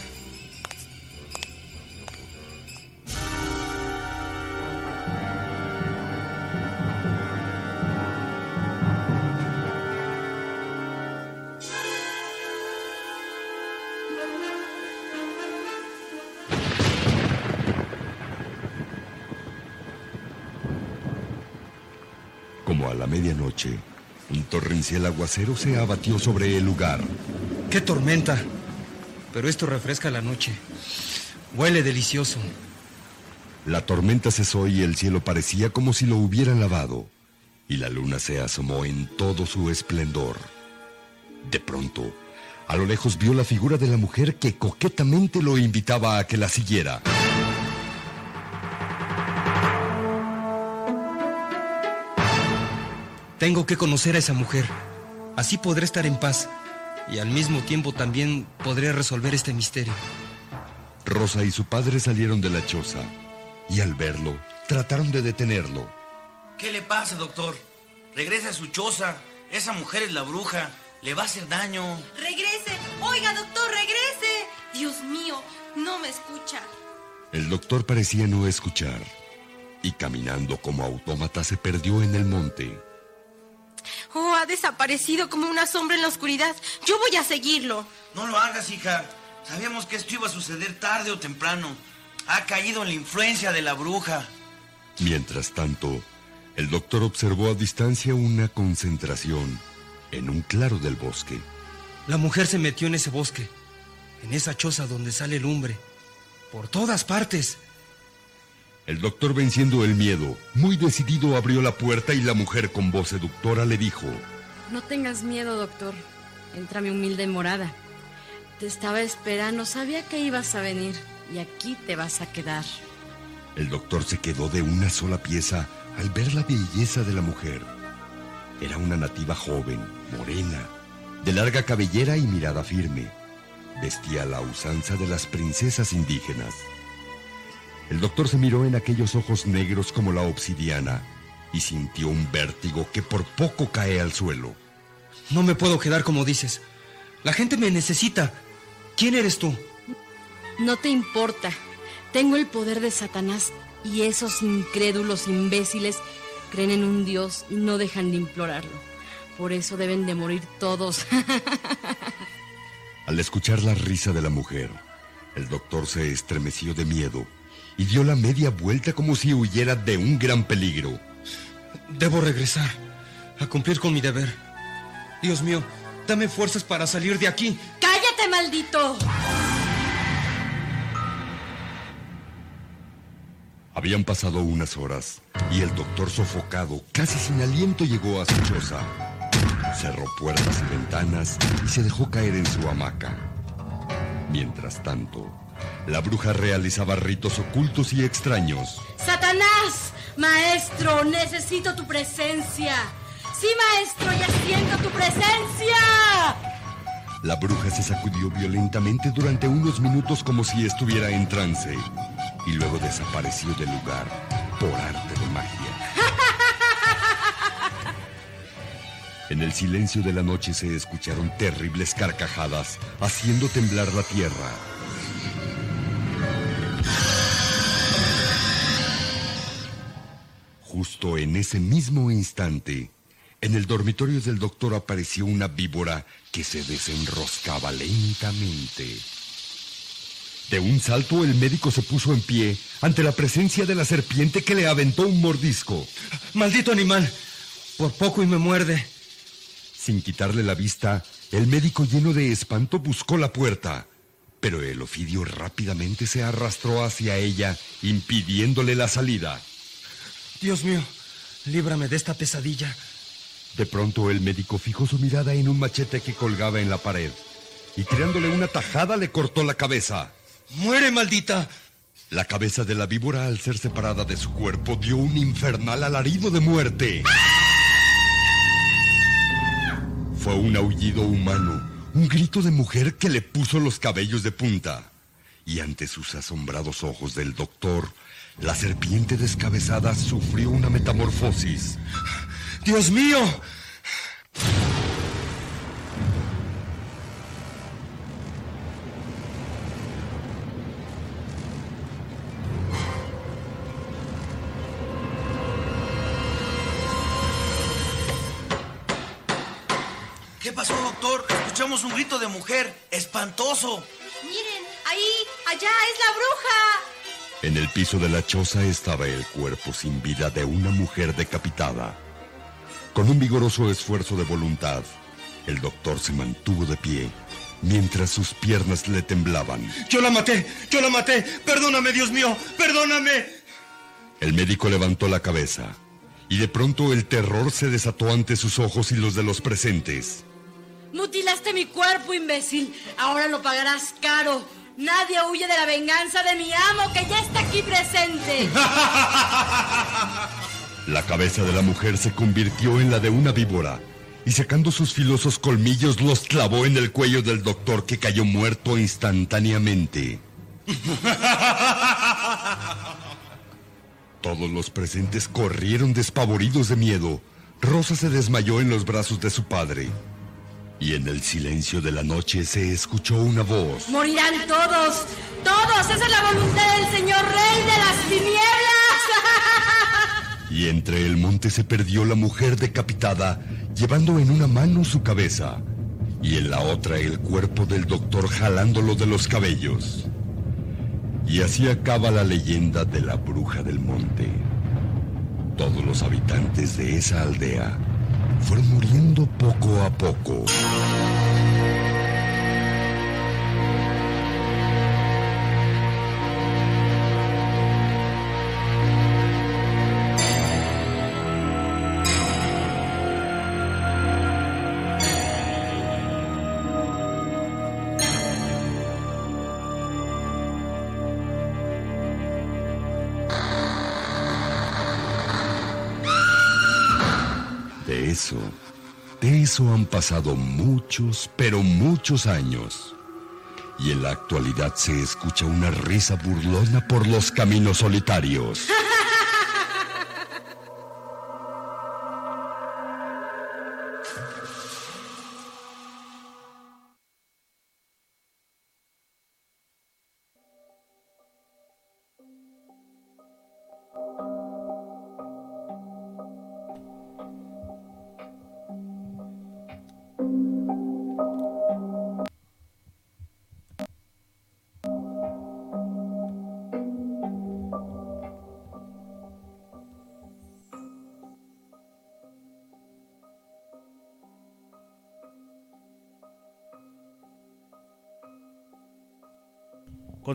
Medianoche, un torrencial aguacero se abatió sobre el lugar. ¡Qué tormenta! Pero esto refresca la noche. Huele delicioso. La tormenta cesó y el cielo parecía como si lo hubieran lavado, y la luna se asomó en todo su esplendor. De pronto, a lo lejos vio la figura de la mujer que coquetamente lo invitaba a que la siguiera. Tengo que conocer a esa mujer. Así podré estar en paz. Y al mismo tiempo también podré resolver este misterio. Rosa y su padre salieron de la choza y al verlo trataron de detenerlo. ¿Qué le pasa, doctor? Regrese a su choza. Esa mujer es la bruja. Le va a hacer daño. Regrese. Oiga, doctor, regrese. Dios mío, no me escucha. El doctor parecía no escuchar y caminando como autómata se perdió en el monte. Oh, ha desaparecido como una sombra en la oscuridad. Yo voy a seguirlo. No lo hagas, hija. Sabíamos que esto iba a suceder tarde o temprano. Ha caído en la influencia de la bruja. Mientras tanto, el doctor observó a distancia una concentración en un claro del bosque. La mujer se metió en ese bosque, en esa choza donde sale lumbre, por todas partes. El doctor, venciendo el miedo, muy decidido abrió la puerta y la mujer con voz seductora le dijo, No tengas miedo, doctor. Entra mi humilde morada. Te estaba esperando, sabía que ibas a venir y aquí te vas a quedar. El doctor se quedó de una sola pieza al ver la belleza de la mujer. Era una nativa joven, morena, de larga cabellera y mirada firme. Vestía la usanza de las princesas indígenas. El doctor se miró en aquellos ojos negros como la obsidiana y sintió un vértigo que por poco cae al suelo. No me puedo quedar como dices. La gente me necesita. ¿Quién eres tú? No te importa. Tengo el poder de Satanás y esos incrédulos imbéciles creen en un Dios y no dejan de implorarlo. Por eso deben de morir todos. Al escuchar la risa de la mujer, el doctor se estremeció de miedo y dio la media vuelta como si huyera de un gran peligro. Debo regresar a cumplir con mi deber. Dios mío, dame fuerzas para salir de aquí. ¡Cállate, maldito! Habían pasado unas horas y el doctor sofocado, casi sin aliento, llegó a su choza. Cerró puertas y ventanas y se dejó caer en su hamaca. Mientras tanto, la bruja realizaba ritos ocultos y extraños. ¡Satanás! Maestro, necesito tu presencia. Sí, maestro, ya siento tu presencia. La bruja se sacudió violentamente durante unos minutos como si estuviera en trance y luego desapareció del lugar por arte de magia. En el silencio de la noche se escucharon terribles carcajadas, haciendo temblar la tierra. Justo en ese mismo instante, en el dormitorio del doctor apareció una víbora que se desenroscaba lentamente. De un salto el médico se puso en pie ante la presencia de la serpiente que le aventó un mordisco. ¡Maldito animal! Por poco y me muerde. Sin quitarle la vista, el médico lleno de espanto buscó la puerta, pero el ofidio rápidamente se arrastró hacia ella, impidiéndole la salida. Dios mío, líbrame de esta pesadilla. De pronto el médico fijó su mirada en un machete que colgaba en la pared y tirándole una tajada le cortó la cabeza. ¡Muere, maldita! La cabeza de la víbora, al ser separada de su cuerpo, dio un infernal alarido de muerte. Fue un aullido humano, un grito de mujer que le puso los cabellos de punta. Y ante sus asombrados ojos del doctor, la serpiente descabezada sufrió una metamorfosis. ¡Dios mío! ¿Qué pasó, doctor? Escuchamos un grito de mujer. Espantoso. Miren, ahí, allá es la bruja. En el piso de la choza estaba el cuerpo sin vida de una mujer decapitada. Con un vigoroso esfuerzo de voluntad, el doctor se mantuvo de pie mientras sus piernas le temblaban. Yo la maté, yo la maté. Perdóname, Dios mío, perdóname. El médico levantó la cabeza y de pronto el terror se desató ante sus ojos y los de los presentes. Mutilaste mi cuerpo, imbécil. Ahora lo pagarás caro. Nadie huye de la venganza de mi amo que ya está aquí presente. La cabeza de la mujer se convirtió en la de una víbora y sacando sus filosos colmillos los clavó en el cuello del doctor que cayó muerto instantáneamente. Todos los presentes corrieron despavoridos de miedo. Rosa se desmayó en los brazos de su padre. Y en el silencio de la noche se escuchó una voz. Morirán todos, todos. Esa es la voluntad del señor rey de las tinieblas. Y entre el monte se perdió la mujer decapitada, llevando en una mano su cabeza y en la otra el cuerpo del doctor jalándolo de los cabellos. Y así acaba la leyenda de la bruja del monte. Todos los habitantes de esa aldea fueron muriendo poco a poco. De eso, de eso han pasado muchos, pero muchos años. Y en la actualidad se escucha una risa burlona por los caminos solitarios.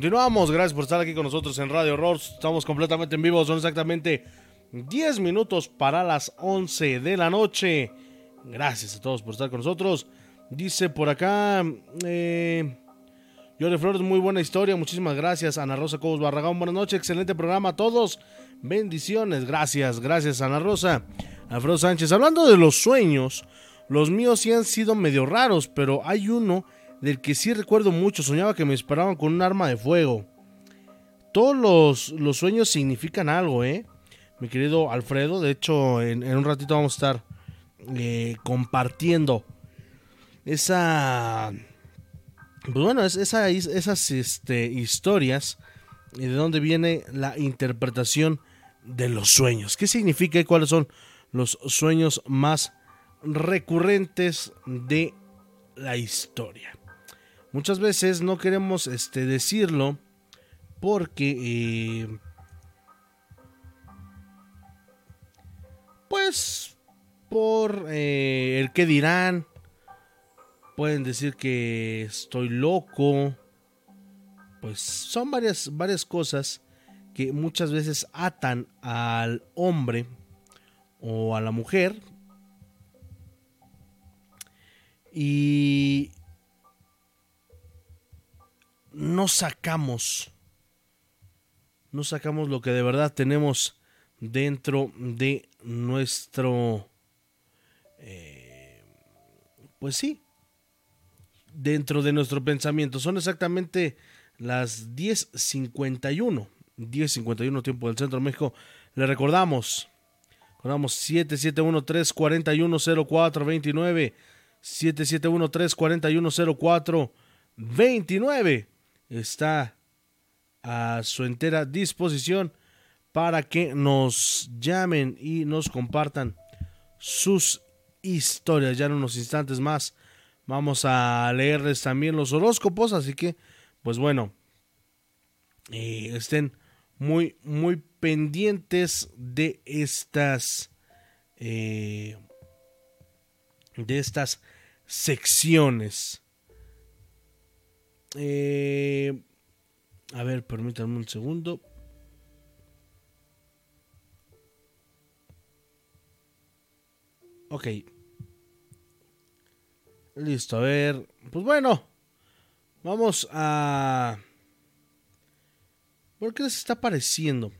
Continuamos, gracias por estar aquí con nosotros en Radio Horror. Estamos completamente en vivo, son exactamente 10 minutos para las 11 de la noche. Gracias a todos por estar con nosotros. Dice por acá, eh, Flores, muy buena historia, muchísimas gracias. Ana Rosa Cobos Barragán, buenas noches, excelente programa a todos. Bendiciones, gracias, gracias Ana Rosa. Alfredo Sánchez, hablando de los sueños, los míos sí han sido medio raros, pero hay uno del que sí recuerdo mucho. Soñaba que me esperaban con un arma de fuego. Todos los, los sueños significan algo, ¿eh? Mi querido Alfredo, de hecho, en, en un ratito vamos a estar eh, compartiendo esa. Pues bueno, es, esa, esas este, historias y de dónde viene la interpretación de los sueños. ¿Qué significa y cuáles son los sueños más recurrentes de la historia? Muchas veces no queremos este, decirlo porque, eh, pues, por eh, el que dirán, pueden decir que estoy loco, pues son varias, varias cosas que muchas veces atan al hombre o a la mujer. Y no sacamos, no sacamos lo que de verdad tenemos dentro de nuestro, eh, pues sí, dentro de nuestro pensamiento. Son exactamente las 10.51, 10.51 tiempo del Centro de México. Le recordamos, recordamos 771-341-0429, 771-341-0429 está a su entera disposición para que nos llamen y nos compartan sus historias. Ya en unos instantes más vamos a leerles también los horóscopos, así que pues bueno, eh, estén muy, muy pendientes de estas, eh, de estas secciones. Eh, a ver, permítanme un segundo. Ok. Listo, a ver. Pues bueno. Vamos a... ¿Por qué les está pareciendo?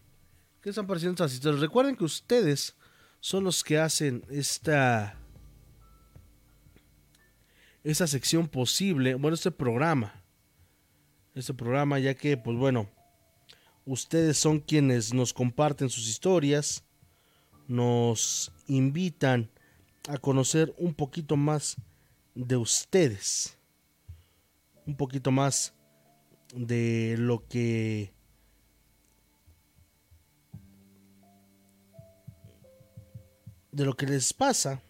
¿Qué están pareciendo estas historias? Recuerden que ustedes son los que hacen esta... Esta sección posible. Bueno, este programa. Este programa ya que, pues bueno. Ustedes son quienes nos comparten sus historias. Nos invitan a conocer un poquito más de ustedes. Un poquito más de lo que de lo que les pasa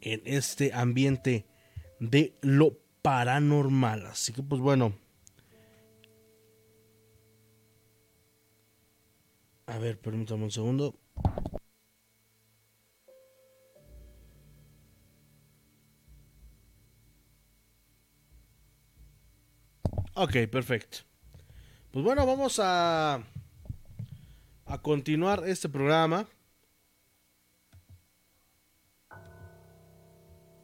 en este ambiente de lo paranormal. Así que pues bueno. A ver, permítame un segundo. Ok, perfecto. Pues bueno, vamos a a continuar este programa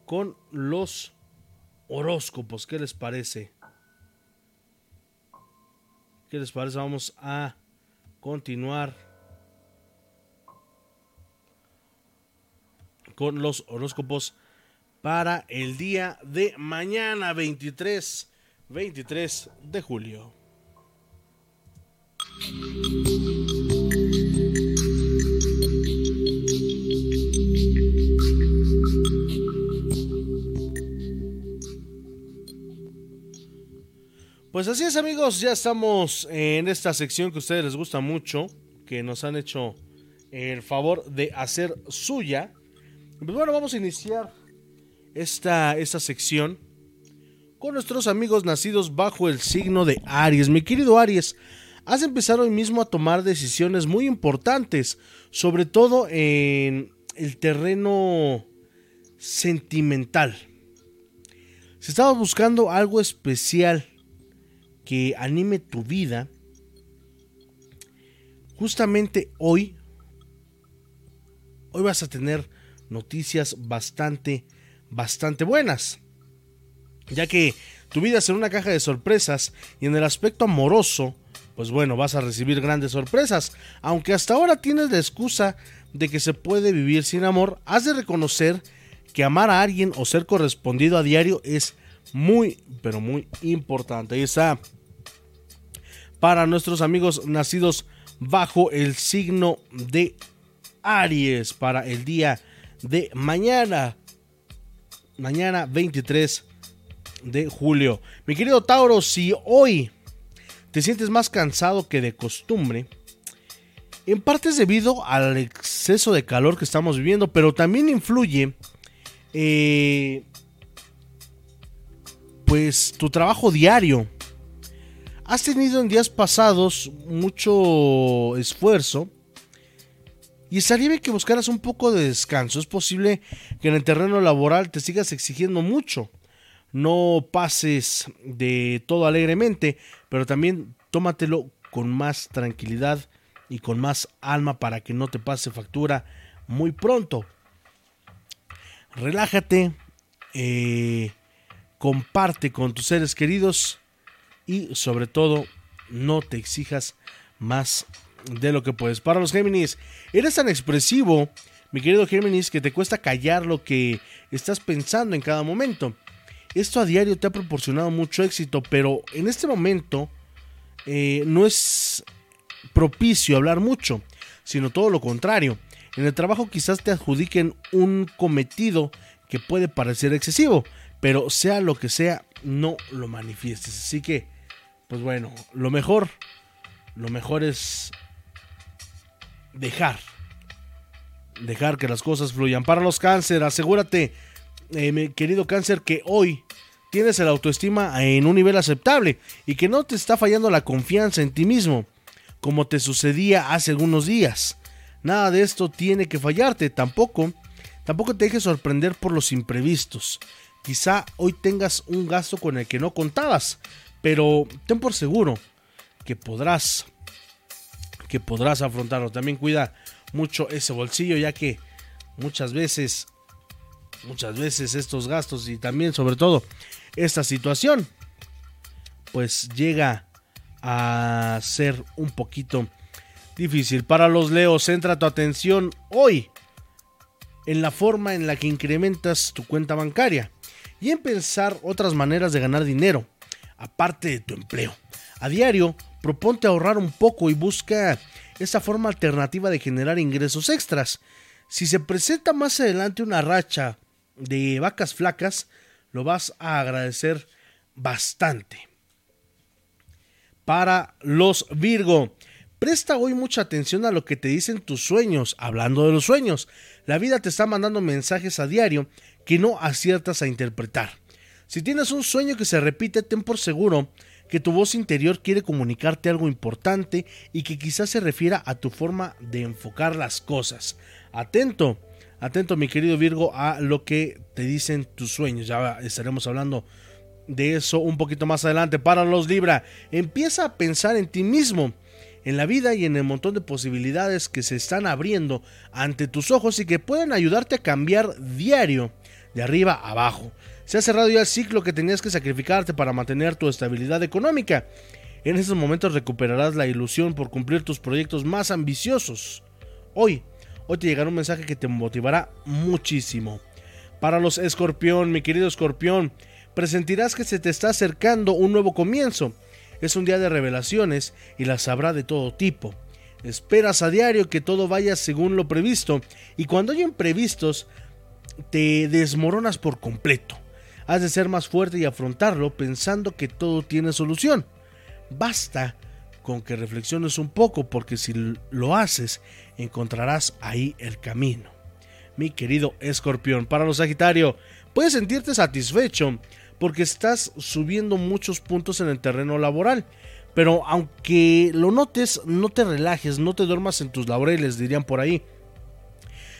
con los horóscopos. ¿Qué les parece? ¿Qué les parece? Vamos a continuar con los horóscopos para el día de mañana 23 23 de julio. Pues así es amigos, ya estamos en esta sección que a ustedes les gusta mucho, que nos han hecho el favor de hacer suya. Pues bueno, vamos a iniciar esta, esta sección con nuestros amigos nacidos bajo el signo de Aries. Mi querido Aries, has empezado hoy mismo a tomar decisiones muy importantes, sobre todo en el terreno sentimental. Si estabas buscando algo especial que anime tu vida, justamente hoy, hoy vas a tener noticias bastante, bastante buenas. Ya que tu vida será una caja de sorpresas y en el aspecto amoroso, pues bueno, vas a recibir grandes sorpresas. Aunque hasta ahora tienes la excusa de que se puede vivir sin amor, has de reconocer que amar a alguien o ser correspondido a diario es muy, pero muy importante. Ahí está para nuestros amigos nacidos bajo el signo de Aries para el día de mañana. Mañana 23 de julio. Mi querido Tauro, si hoy te sientes más cansado que de costumbre, en parte es debido al exceso de calor que estamos viviendo, pero también influye eh, pues tu trabajo diario Has tenido en días pasados mucho esfuerzo y estaría bien que buscaras un poco de descanso. Es posible que en el terreno laboral te sigas exigiendo mucho. No pases de todo alegremente, pero también tómatelo con más tranquilidad y con más alma para que no te pase factura muy pronto. Relájate, eh, comparte con tus seres queridos y sobre todo no te exijas más de lo que puedes. Para los Géminis, eres tan expresivo, mi querido Géminis, que te cuesta callar lo que estás pensando en cada momento. Esto a diario te ha proporcionado mucho éxito, pero en este momento eh, no es propicio hablar mucho, sino todo lo contrario. En el trabajo quizás te adjudiquen un cometido que puede parecer excesivo, pero sea lo que sea, no lo manifiestes. Así que pues bueno, lo mejor, lo mejor es dejar, dejar que las cosas fluyan. Para los cáncer, asegúrate, eh, querido cáncer, que hoy tienes el autoestima en un nivel aceptable y que no te está fallando la confianza en ti mismo, como te sucedía hace algunos días. Nada de esto tiene que fallarte, tampoco, tampoco te dejes sorprender por los imprevistos. Quizá hoy tengas un gasto con el que no contabas, pero ten por seguro que podrás que podrás afrontarlo. También cuida mucho ese bolsillo ya que muchas veces muchas veces estos gastos y también sobre todo esta situación pues llega a ser un poquito difícil. Para los leos, centra tu atención hoy en la forma en la que incrementas tu cuenta bancaria y en pensar otras maneras de ganar dinero, aparte de tu empleo. A diario, proponte ahorrar un poco y busca esa forma alternativa de generar ingresos extras. Si se presenta más adelante una racha de vacas flacas, lo vas a agradecer bastante. Para los Virgo, presta hoy mucha atención a lo que te dicen tus sueños. Hablando de los sueños, la vida te está mandando mensajes a diario que no aciertas a interpretar. Si tienes un sueño que se repite, ten por seguro que tu voz interior quiere comunicarte algo importante y que quizás se refiera a tu forma de enfocar las cosas. Atento, atento mi querido Virgo a lo que te dicen tus sueños. Ya estaremos hablando de eso un poquito más adelante. Para los Libra, empieza a pensar en ti mismo, en la vida y en el montón de posibilidades que se están abriendo ante tus ojos y que pueden ayudarte a cambiar diario de arriba a abajo. Se ha cerrado ya el ciclo que tenías que sacrificarte para mantener tu estabilidad económica. En esos momentos recuperarás la ilusión por cumplir tus proyectos más ambiciosos. Hoy, hoy te llegará un mensaje que te motivará muchísimo. Para los escorpión, mi querido escorpión, presentirás que se te está acercando un nuevo comienzo. Es un día de revelaciones y las habrá de todo tipo. Esperas a diario que todo vaya según lo previsto y cuando hay imprevistos te desmoronas por completo. Has de ser más fuerte y afrontarlo pensando que todo tiene solución. Basta con que reflexiones un poco porque si lo haces encontrarás ahí el camino. Mi querido escorpión, para los Sagitario, puedes sentirte satisfecho porque estás subiendo muchos puntos en el terreno laboral. Pero aunque lo notes, no te relajes, no te duermas en tus laureles, dirían por ahí.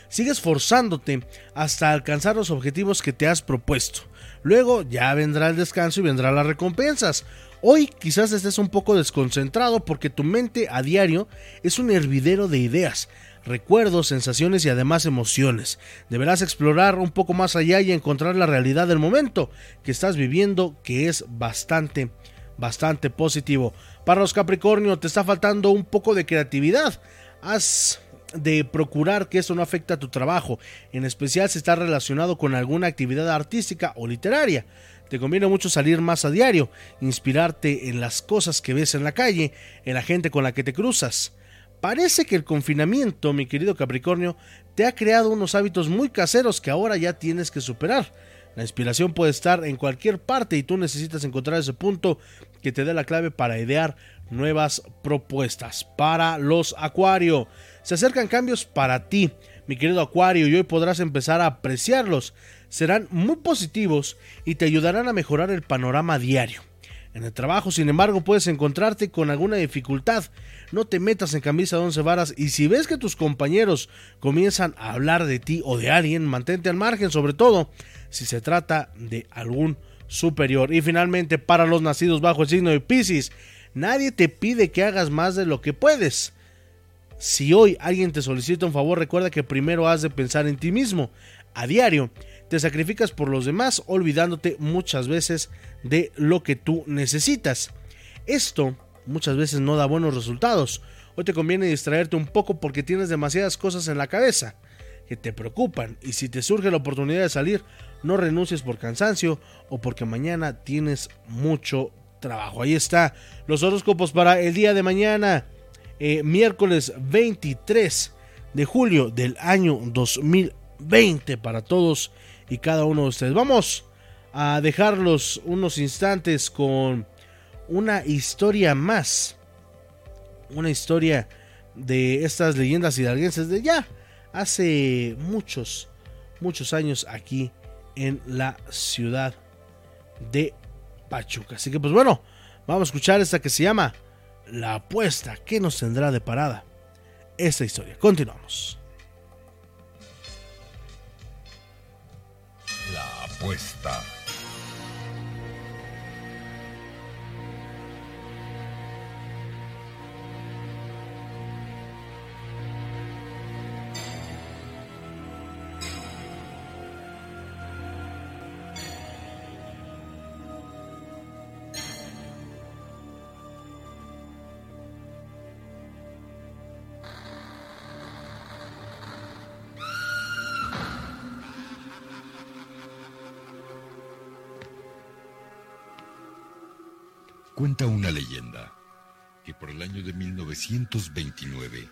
Sigue esforzándote hasta alcanzar los objetivos que te has propuesto. Luego ya vendrá el descanso y vendrán las recompensas. Hoy quizás estés un poco desconcentrado porque tu mente a diario es un hervidero de ideas, recuerdos, sensaciones y además emociones. Deberás explorar un poco más allá y encontrar la realidad del momento que estás viviendo que es bastante, bastante positivo. Para los Capricornio te está faltando un poco de creatividad. Haz de procurar que eso no afecte a tu trabajo, en especial si está relacionado con alguna actividad artística o literaria. Te conviene mucho salir más a diario, inspirarte en las cosas que ves en la calle, en la gente con la que te cruzas. Parece que el confinamiento, mi querido Capricornio, te ha creado unos hábitos muy caseros que ahora ya tienes que superar. La inspiración puede estar en cualquier parte y tú necesitas encontrar ese punto que te dé la clave para idear nuevas propuestas. Para los Acuario, se acercan cambios para ti, mi querido Acuario, y hoy podrás empezar a apreciarlos. Serán muy positivos y te ayudarán a mejorar el panorama diario. En el trabajo, sin embargo, puedes encontrarte con alguna dificultad. No te metas en camisa de once varas y si ves que tus compañeros comienzan a hablar de ti o de alguien, mantente al margen, sobre todo si se trata de algún superior. Y finalmente, para los nacidos bajo el signo de Pisces, nadie te pide que hagas más de lo que puedes. Si hoy alguien te solicita un favor, recuerda que primero has de pensar en ti mismo. A diario, te sacrificas por los demás, olvidándote muchas veces de lo que tú necesitas. Esto muchas veces no da buenos resultados. Hoy te conviene distraerte un poco porque tienes demasiadas cosas en la cabeza que te preocupan y si te surge la oportunidad de salir, no renuncies por cansancio o porque mañana tienes mucho trabajo. Ahí está los horóscopos para el día de mañana. Eh, miércoles 23 de julio del año 2020 para todos y cada uno de ustedes. Vamos a dejarlos unos instantes con una historia más. Una historia de estas leyendas hidalguenses de ya hace muchos, muchos años aquí en la ciudad de Pachuca. Así que pues bueno, vamos a escuchar esta que se llama La apuesta. ¿Qué nos tendrá de parada esta historia? Continuamos. La apuesta. 1929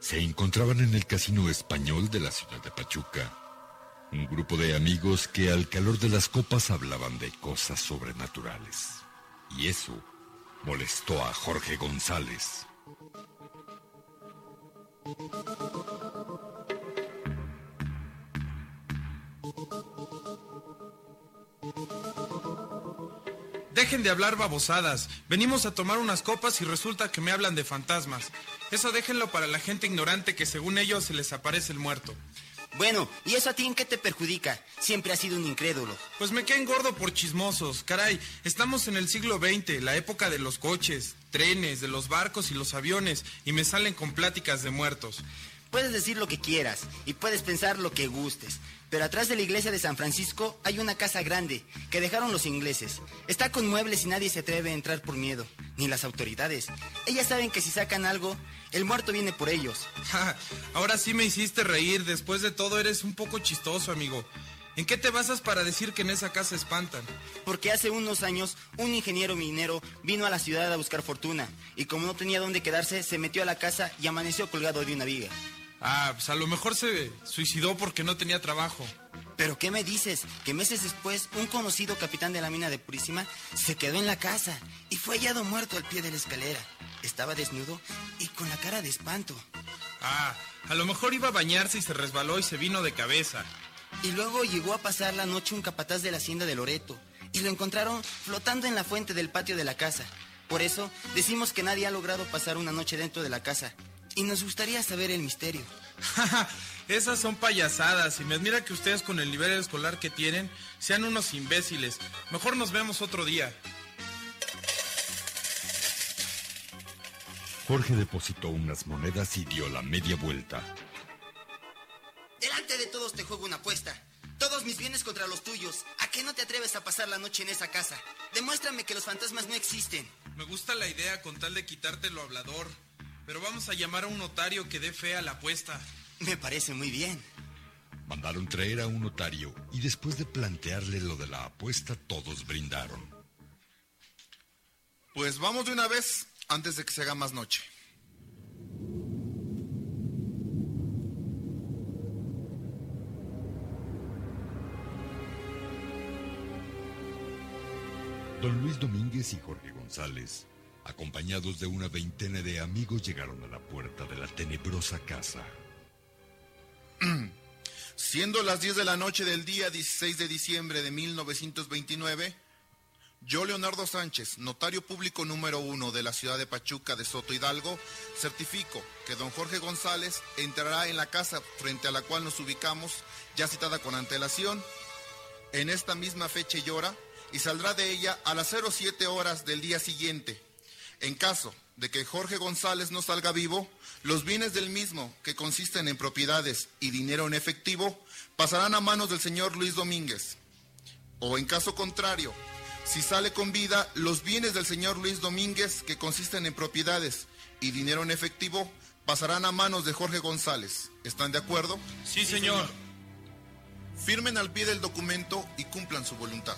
se encontraban en el casino español de la ciudad de Pachuca un grupo de amigos que al calor de las copas hablaban de cosas sobrenaturales. Y eso molestó a Jorge González. Dejen de hablar babosadas. Venimos a tomar unas copas y resulta que me hablan de fantasmas. Eso déjenlo para la gente ignorante que según ellos se les aparece el muerto. Bueno, ¿y eso a ti en qué te perjudica? Siempre has sido un incrédulo. Pues me caen gordo por chismosos. Caray, estamos en el siglo XX, la época de los coches, trenes, de los barcos y los aviones, y me salen con pláticas de muertos. Puedes decir lo que quieras y puedes pensar lo que gustes, pero atrás de la iglesia de San Francisco hay una casa grande que dejaron los ingleses. Está con muebles y nadie se atreve a entrar por miedo, ni las autoridades. Ellas saben que si sacan algo, el muerto viene por ellos. Ahora sí me hiciste reír. Después de todo eres un poco chistoso, amigo. ¿En qué te basas para decir que en esa casa espantan? Porque hace unos años un ingeniero minero vino a la ciudad a buscar fortuna y como no tenía dónde quedarse, se metió a la casa y amaneció colgado de una viga. Ah, pues a lo mejor se suicidó porque no tenía trabajo. ¿Pero qué me dices? Que meses después, un conocido capitán de la mina de Purísima se quedó en la casa y fue hallado muerto al pie de la escalera. Estaba desnudo y con la cara de espanto. Ah, a lo mejor iba a bañarse y se resbaló y se vino de cabeza. Y luego llegó a pasar la noche un capataz de la hacienda de Loreto y lo encontraron flotando en la fuente del patio de la casa. Por eso decimos que nadie ha logrado pasar una noche dentro de la casa. Y nos gustaría saber el misterio. Esas son payasadas y me admira que ustedes con el nivel escolar que tienen sean unos imbéciles. Mejor nos vemos otro día. Jorge depositó unas monedas y dio la media vuelta. Delante de todos te juego una apuesta. Todos mis bienes contra los tuyos. ¿A qué no te atreves a pasar la noche en esa casa? Demuéstrame que los fantasmas no existen. Me gusta la idea con tal de quitarte lo hablador. Pero vamos a llamar a un notario que dé fe a la apuesta. Me parece muy bien. Mandaron traer a un notario y después de plantearle lo de la apuesta todos brindaron. Pues vamos de una vez antes de que se haga más noche. Don Luis Domínguez y Jorge González, acompañados de una veintena de amigos, llegaron a la puerta de la tenebrosa casa. Siendo las 10 de la noche del día 16 de diciembre de 1929, yo, Leonardo Sánchez, notario público número uno de la ciudad de Pachuca de Soto Hidalgo, certifico que don Jorge González entrará en la casa frente a la cual nos ubicamos, ya citada con antelación, en esta misma fecha y hora, y saldrá de ella a las 07 horas del día siguiente. En caso de que Jorge González no salga vivo, los bienes del mismo, que consisten en propiedades y dinero en efectivo, pasarán a manos del señor Luis Domínguez. O en caso contrario, si sale con vida, los bienes del señor Luis Domínguez, que consisten en propiedades y dinero en efectivo, pasarán a manos de Jorge González. ¿Están de acuerdo? Sí, señor. Firmen al pie del documento y cumplan su voluntad.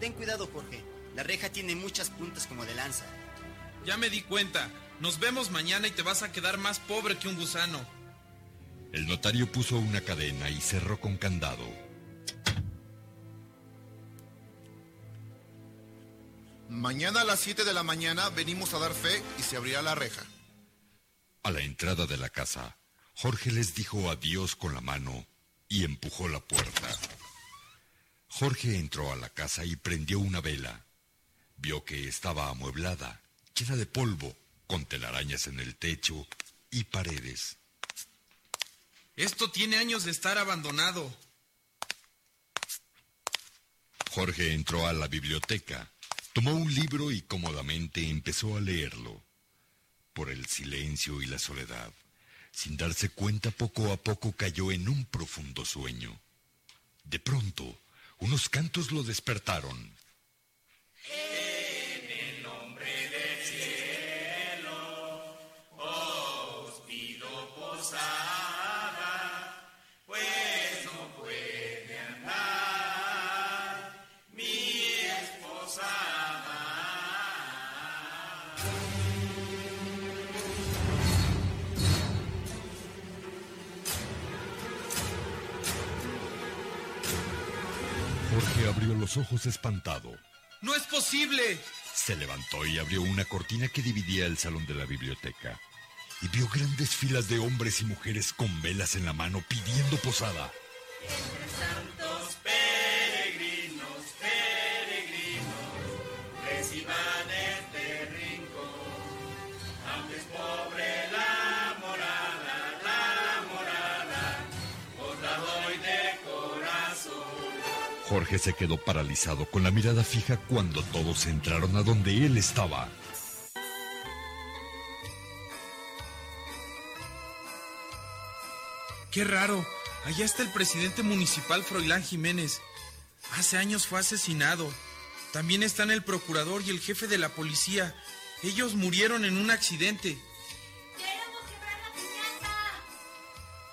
Ten cuidado, Jorge. La reja tiene muchas puntas como de lanza. Ya me di cuenta. Nos vemos mañana y te vas a quedar más pobre que un gusano. El notario puso una cadena y cerró con candado. Mañana a las 7 de la mañana venimos a dar fe y se abrirá la reja. A la entrada de la casa, Jorge les dijo adiós con la mano y empujó la puerta. Jorge entró a la casa y prendió una vela. Vio que estaba amueblada, llena de polvo, con telarañas en el techo y paredes. Esto tiene años de estar abandonado. Jorge entró a la biblioteca, tomó un libro y cómodamente empezó a leerlo. Por el silencio y la soledad, sin darse cuenta poco a poco cayó en un profundo sueño. De pronto, unos cantos lo despertaron. Abrió los ojos espantado. ¡No es posible! Se levantó y abrió una cortina que dividía el salón de la biblioteca. Y vio grandes filas de hombres y mujeres con velas en la mano pidiendo posada. Santos peregrinos, Jorge se quedó paralizado con la mirada fija cuando todos entraron a donde él estaba. Qué raro. Allá está el presidente municipal Froilán Jiménez. Hace años fue asesinado. También están el procurador y el jefe de la policía. Ellos murieron en un accidente.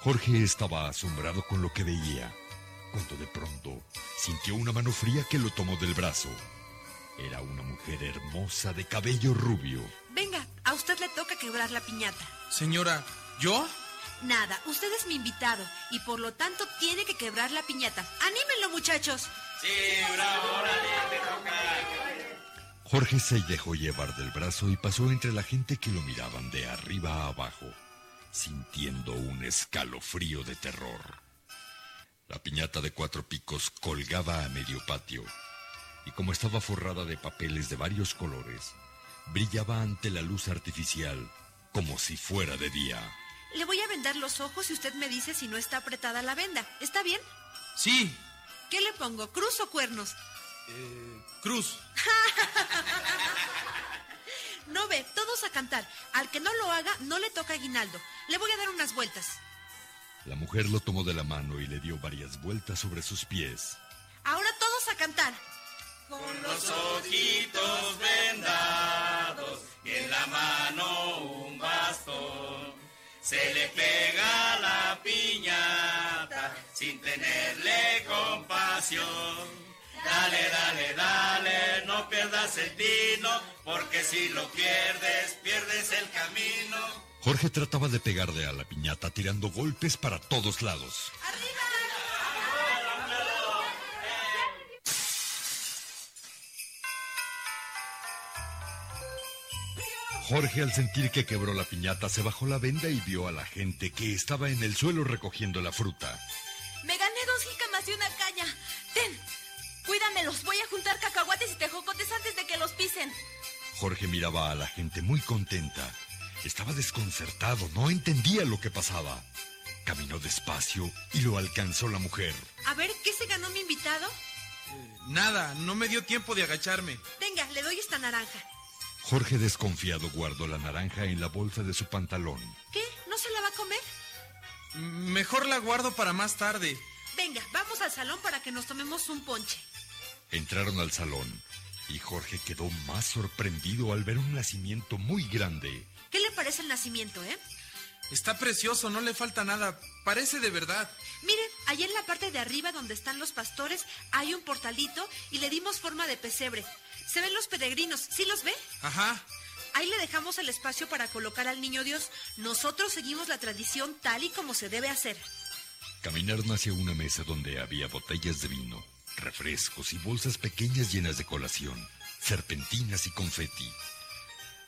Jorge estaba asombrado con lo que veía, cuando de pronto sintió una mano fría que lo tomó del brazo. Era una mujer hermosa de cabello rubio. Venga, a usted le toca quebrar la piñata. Señora, ¿yo? Nada, usted es mi invitado y por lo tanto tiene que quebrar la piñata. ¡Anímenlo, muchachos! Sí, bravo, órale, te toca. Jorge se dejó llevar del brazo y pasó entre la gente que lo miraban de arriba a abajo, sintiendo un escalofrío de terror. La piñata de cuatro picos colgaba a medio patio, y como estaba forrada de papeles de varios colores, brillaba ante la luz artificial como si fuera de día. Le voy a vendar los ojos y usted me dice si no está apretada la venda. ¿Está bien? Sí. ¿Qué le pongo? ¿Cruz o cuernos? Eh, Cruz. No ve, todos a cantar. Al que no lo haga, no le toca aguinaldo. Le voy a dar unas vueltas. La mujer lo tomó de la mano y le dio varias vueltas sobre sus pies. Ahora todos a cantar. Con los ojitos vendados y en la mano un bastón. Se le pega la piñata sin tenerle compasión. Dale, dale, dale, no pierdas el tino, porque si lo pierdes, pierdes el camino. Jorge trataba de pegarle a la piñata tirando golpes para todos lados. Jorge, al sentir que quebró la piñata, se bajó la venda y vio a la gente que estaba en el suelo recogiendo la fruta. Me gané dos jícamas y una caña. Ten, cuídamelos. Voy a juntar cacahuates y tejocotes antes de que los pisen. Jorge miraba a la gente muy contenta. Estaba desconcertado, no entendía lo que pasaba. Caminó despacio y lo alcanzó la mujer. A ver, ¿qué se ganó mi invitado? Nada, no me dio tiempo de agacharme. Venga, le doy esta naranja. Jorge desconfiado guardó la naranja en la bolsa de su pantalón. ¿Qué? ¿No se la va a comer? Mejor la guardo para más tarde. Venga, vamos al salón para que nos tomemos un ponche. Entraron al salón y Jorge quedó más sorprendido al ver un nacimiento muy grande. ¿Qué le parece el nacimiento, eh? Está precioso, no le falta nada. Parece de verdad. Miren, allá en la parte de arriba donde están los pastores hay un portalito y le dimos forma de pesebre. Se ven los peregrinos, ¿sí los ve? Ajá. Ahí le dejamos el espacio para colocar al niño Dios. Nosotros seguimos la tradición tal y como se debe hacer. Caminaron hacia una mesa donde había botellas de vino, refrescos y bolsas pequeñas llenas de colación, serpentinas y confeti.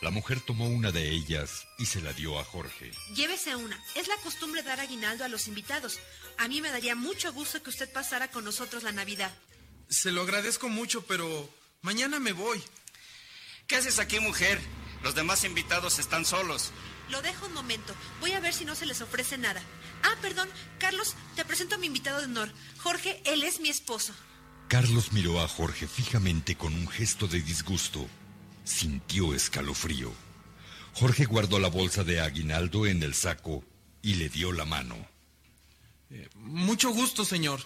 La mujer tomó una de ellas y se la dio a Jorge. Llévese una. Es la costumbre dar aguinaldo a los invitados. A mí me daría mucho gusto que usted pasara con nosotros la Navidad. Se lo agradezco mucho, pero mañana me voy. ¿Qué haces aquí, mujer? Los demás invitados están solos. Lo dejo un momento. Voy a ver si no se les ofrece nada. Ah, perdón. Carlos, te presento a mi invitado de honor. Jorge, él es mi esposo. Carlos miró a Jorge fijamente con un gesto de disgusto. Sintió escalofrío. Jorge guardó la bolsa de aguinaldo en el saco y le dio la mano. Eh, mucho gusto, señor.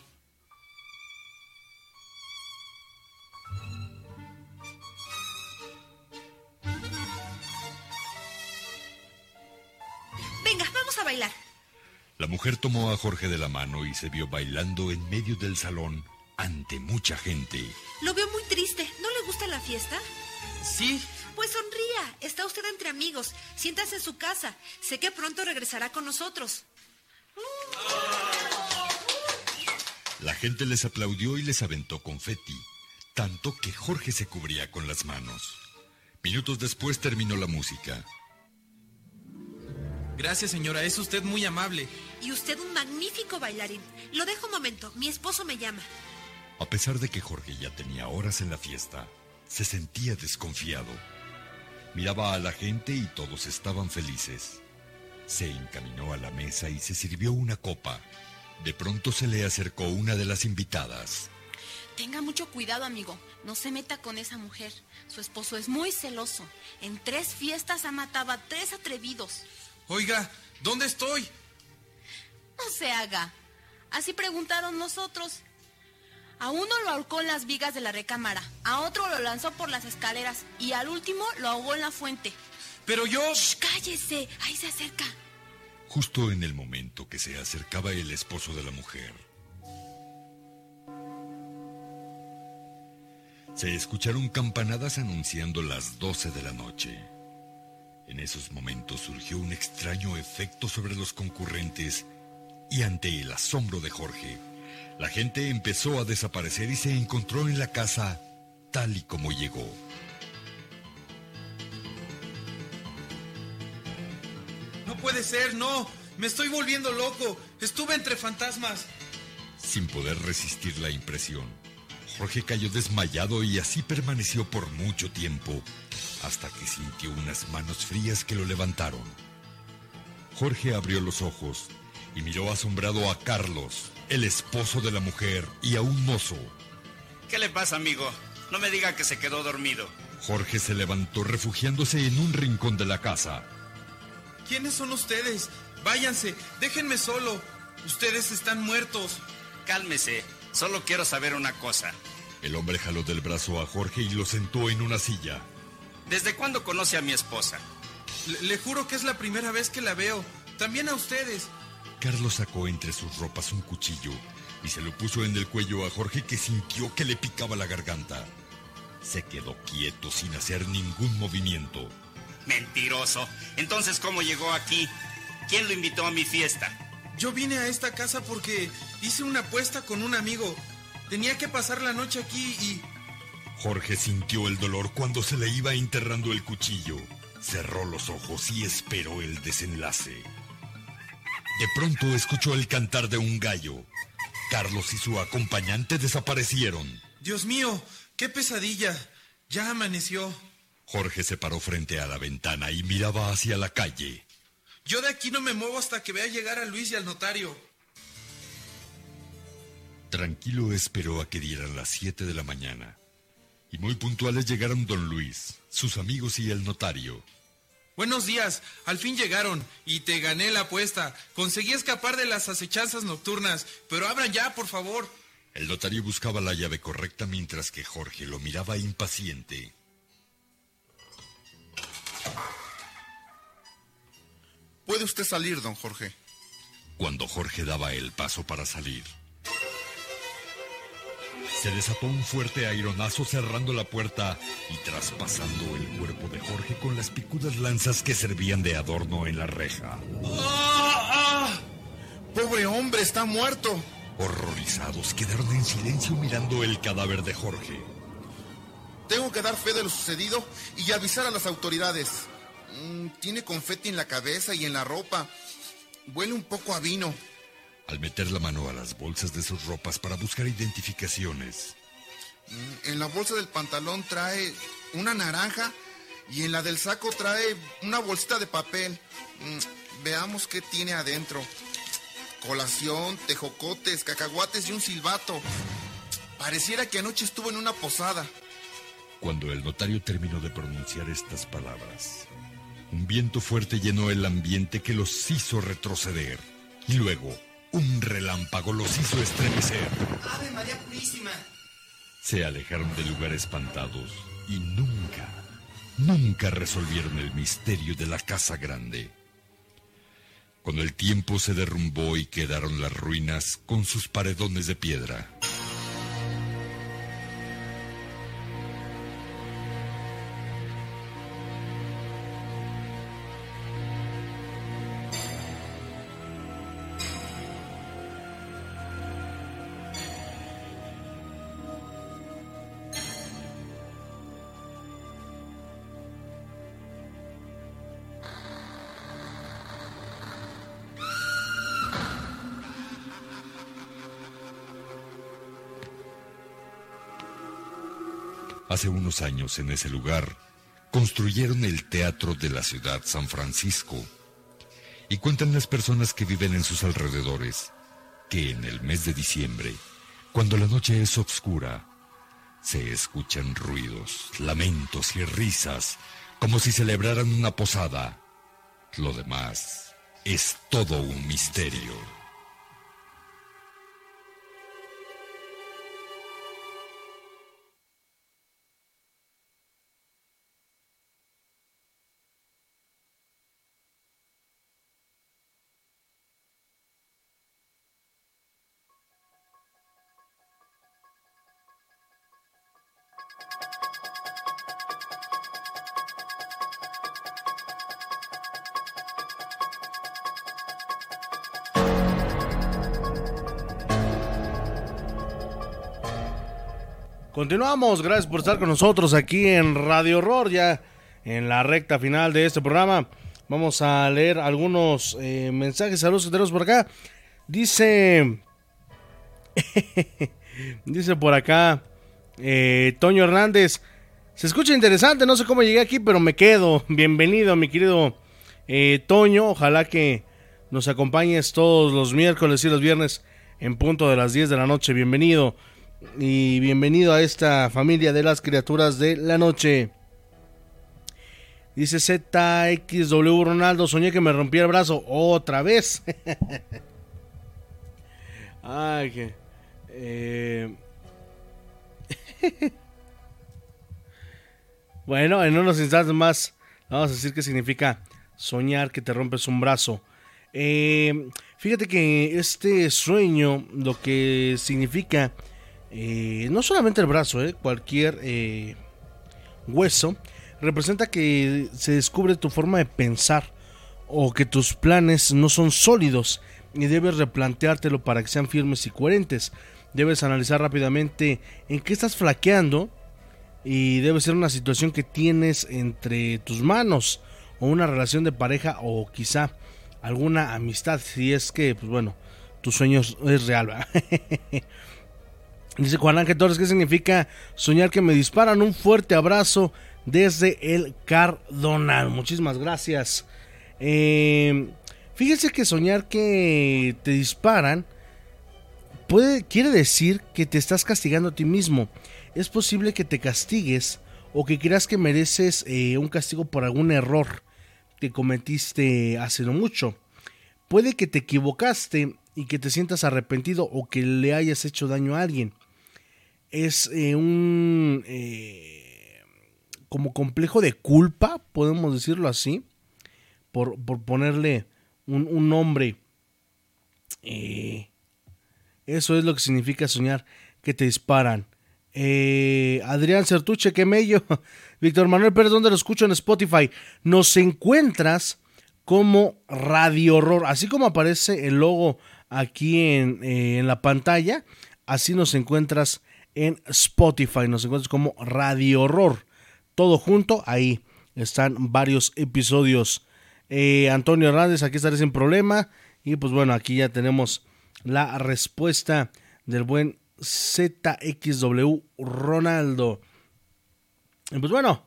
Venga, vamos a bailar. La mujer tomó a Jorge de la mano y se vio bailando en medio del salón ante mucha gente. Lo veo muy triste. ¿No le gusta la fiesta? Sí. Pues sonría. Está usted entre amigos. Siéntase en su casa. Sé que pronto regresará con nosotros. La gente les aplaudió y les aventó confeti, tanto que Jorge se cubría con las manos. Minutos después terminó la música. Gracias, señora. Es usted muy amable. Y usted un magnífico bailarín. Lo dejo un momento. Mi esposo me llama. A pesar de que Jorge ya tenía horas en la fiesta, se sentía desconfiado. Miraba a la gente y todos estaban felices. Se encaminó a la mesa y se sirvió una copa. De pronto se le acercó una de las invitadas. Tenga mucho cuidado, amigo. No se meta con esa mujer. Su esposo es muy celoso. En tres fiestas ha matado a tres atrevidos. Oiga, ¿dónde estoy? No se haga. Así preguntaron nosotros. A uno lo ahorcó en las vigas de la recámara, a otro lo lanzó por las escaleras y al último lo ahogó en la fuente. Pero yo... Shh, cállese, ahí se acerca. Justo en el momento que se acercaba el esposo de la mujer, se escucharon campanadas anunciando las 12 de la noche. En esos momentos surgió un extraño efecto sobre los concurrentes y ante el asombro de Jorge, la gente empezó a desaparecer y se encontró en la casa tal y como llegó. No puede ser, no. Me estoy volviendo loco. Estuve entre fantasmas. Sin poder resistir la impresión, Jorge cayó desmayado y así permaneció por mucho tiempo, hasta que sintió unas manos frías que lo levantaron. Jorge abrió los ojos y miró asombrado a Carlos, el esposo de la mujer, y a un mozo. ¿Qué le pasa, amigo? No me diga que se quedó dormido. Jorge se levantó refugiándose en un rincón de la casa. ¿Quiénes son ustedes? Váyanse, déjenme solo. Ustedes están muertos. Cálmese, solo quiero saber una cosa. El hombre jaló del brazo a Jorge y lo sentó en una silla. ¿Desde cuándo conoce a mi esposa? Le, le juro que es la primera vez que la veo. También a ustedes. Carlos sacó entre sus ropas un cuchillo y se lo puso en el cuello a Jorge que sintió que le picaba la garganta. Se quedó quieto sin hacer ningún movimiento. Mentiroso. Entonces, ¿cómo llegó aquí? ¿Quién lo invitó a mi fiesta? Yo vine a esta casa porque hice una apuesta con un amigo. Tenía que pasar la noche aquí y... Jorge sintió el dolor cuando se le iba enterrando el cuchillo. Cerró los ojos y esperó el desenlace. De pronto escuchó el cantar de un gallo. Carlos y su acompañante desaparecieron. Dios mío, qué pesadilla. Ya amaneció. Jorge se paró frente a la ventana y miraba hacia la calle. Yo de aquí no me muevo hasta que vea llegar a Luis y al notario. Tranquilo esperó a que dieran las 7 de la mañana. Y muy puntuales llegaron don Luis, sus amigos y el notario. Buenos días, al fin llegaron y te gané la apuesta. Conseguí escapar de las acechanzas nocturnas, pero abran ya, por favor. El notario buscaba la llave correcta mientras que Jorge lo miraba impaciente. Puede usted salir, don Jorge. Cuando Jorge daba el paso para salir, se desató un fuerte aironazo cerrando la puerta y traspasando el cuerpo de Jorge con las picudas lanzas que servían de adorno en la reja. ¡Ah! ¡Ah! ¡Pobre hombre, está muerto! Horrorizados quedaron en silencio mirando el cadáver de Jorge. Tengo que dar fe de lo sucedido y avisar a las autoridades. Mm, tiene confeti en la cabeza y en la ropa. Huele un poco a vino. Al meter la mano a las bolsas de sus ropas para buscar identificaciones. Mm, en la bolsa del pantalón trae una naranja y en la del saco trae una bolsita de papel. Mm, veamos qué tiene adentro. Colación, tejocotes, cacahuates y un silbato. Pareciera que anoche estuvo en una posada. Cuando el notario terminó de pronunciar estas palabras, un viento fuerte llenó el ambiente que los hizo retroceder. Y luego, un relámpago los hizo estremecer. ¡Ave María Purísima! Se alejaron del lugar espantados y nunca, nunca resolvieron el misterio de la casa grande. Cuando el tiempo se derrumbó y quedaron las ruinas con sus paredones de piedra. Hace unos años en ese lugar construyeron el Teatro de la Ciudad San Francisco. Y cuentan las personas que viven en sus alrededores que en el mes de diciembre, cuando la noche es oscura, se escuchan ruidos, lamentos y risas, como si celebraran una posada. Lo demás es todo un misterio. Continuamos, gracias por estar con nosotros aquí en Radio Horror, ya en la recta final de este programa. Vamos a leer algunos eh, mensajes, saludos que tenemos por acá. Dice, dice por acá, eh, Toño Hernández, se escucha interesante, no sé cómo llegué aquí, pero me quedo. Bienvenido, mi querido eh, Toño, ojalá que nos acompañes todos los miércoles y los viernes en punto de las 10 de la noche. Bienvenido y bienvenido a esta familia de las criaturas de la noche. Dice ZXW Ronaldo, soñé que me rompía el brazo otra vez. Ay, que... Eh... bueno, en unos instantes más vamos a decir qué significa soñar que te rompes un brazo. Eh, fíjate que este sueño lo que significa eh, no solamente el brazo, eh, cualquier eh, hueso, representa que se descubre tu forma de pensar o que tus planes no son sólidos y debes replanteártelo para que sean firmes y coherentes. Debes analizar rápidamente en qué estás flaqueando y debe ser una situación que tienes entre tus manos o una relación de pareja o quizá alguna amistad si es que pues bueno tu sueño es real Dice Juan Ángel Torres, ¿qué significa soñar que me disparan? Un fuerte abrazo desde el Cardonal. Muchísimas gracias. Eh, fíjense que soñar que te disparan puede, quiere decir que te estás castigando a ti mismo. Es posible que te castigues o que creas que mereces eh, un castigo por algún error que cometiste hace no mucho. Puede que te equivocaste y que te sientas arrepentido o que le hayas hecho daño a alguien es eh, un eh, como complejo de culpa, podemos decirlo así, por, ponerle un, nombre. Eh, eso es lo que significa soñar que te disparan. Adrián Certuche, qué mello. Víctor Manuel Pérez, ¿dónde lo escucho en Spotify? Nos encuentras como Radio Horror, así como aparece el logo aquí en, en la pantalla, así nos encuentras en Spotify. Nos encuentras como Radio Horror. Todo junto, ahí están varios episodios. Eh, Antonio Hernández, aquí estaré sin problema. Y pues bueno, aquí ya tenemos la respuesta del buen ZXW Ronaldo. Y pues bueno,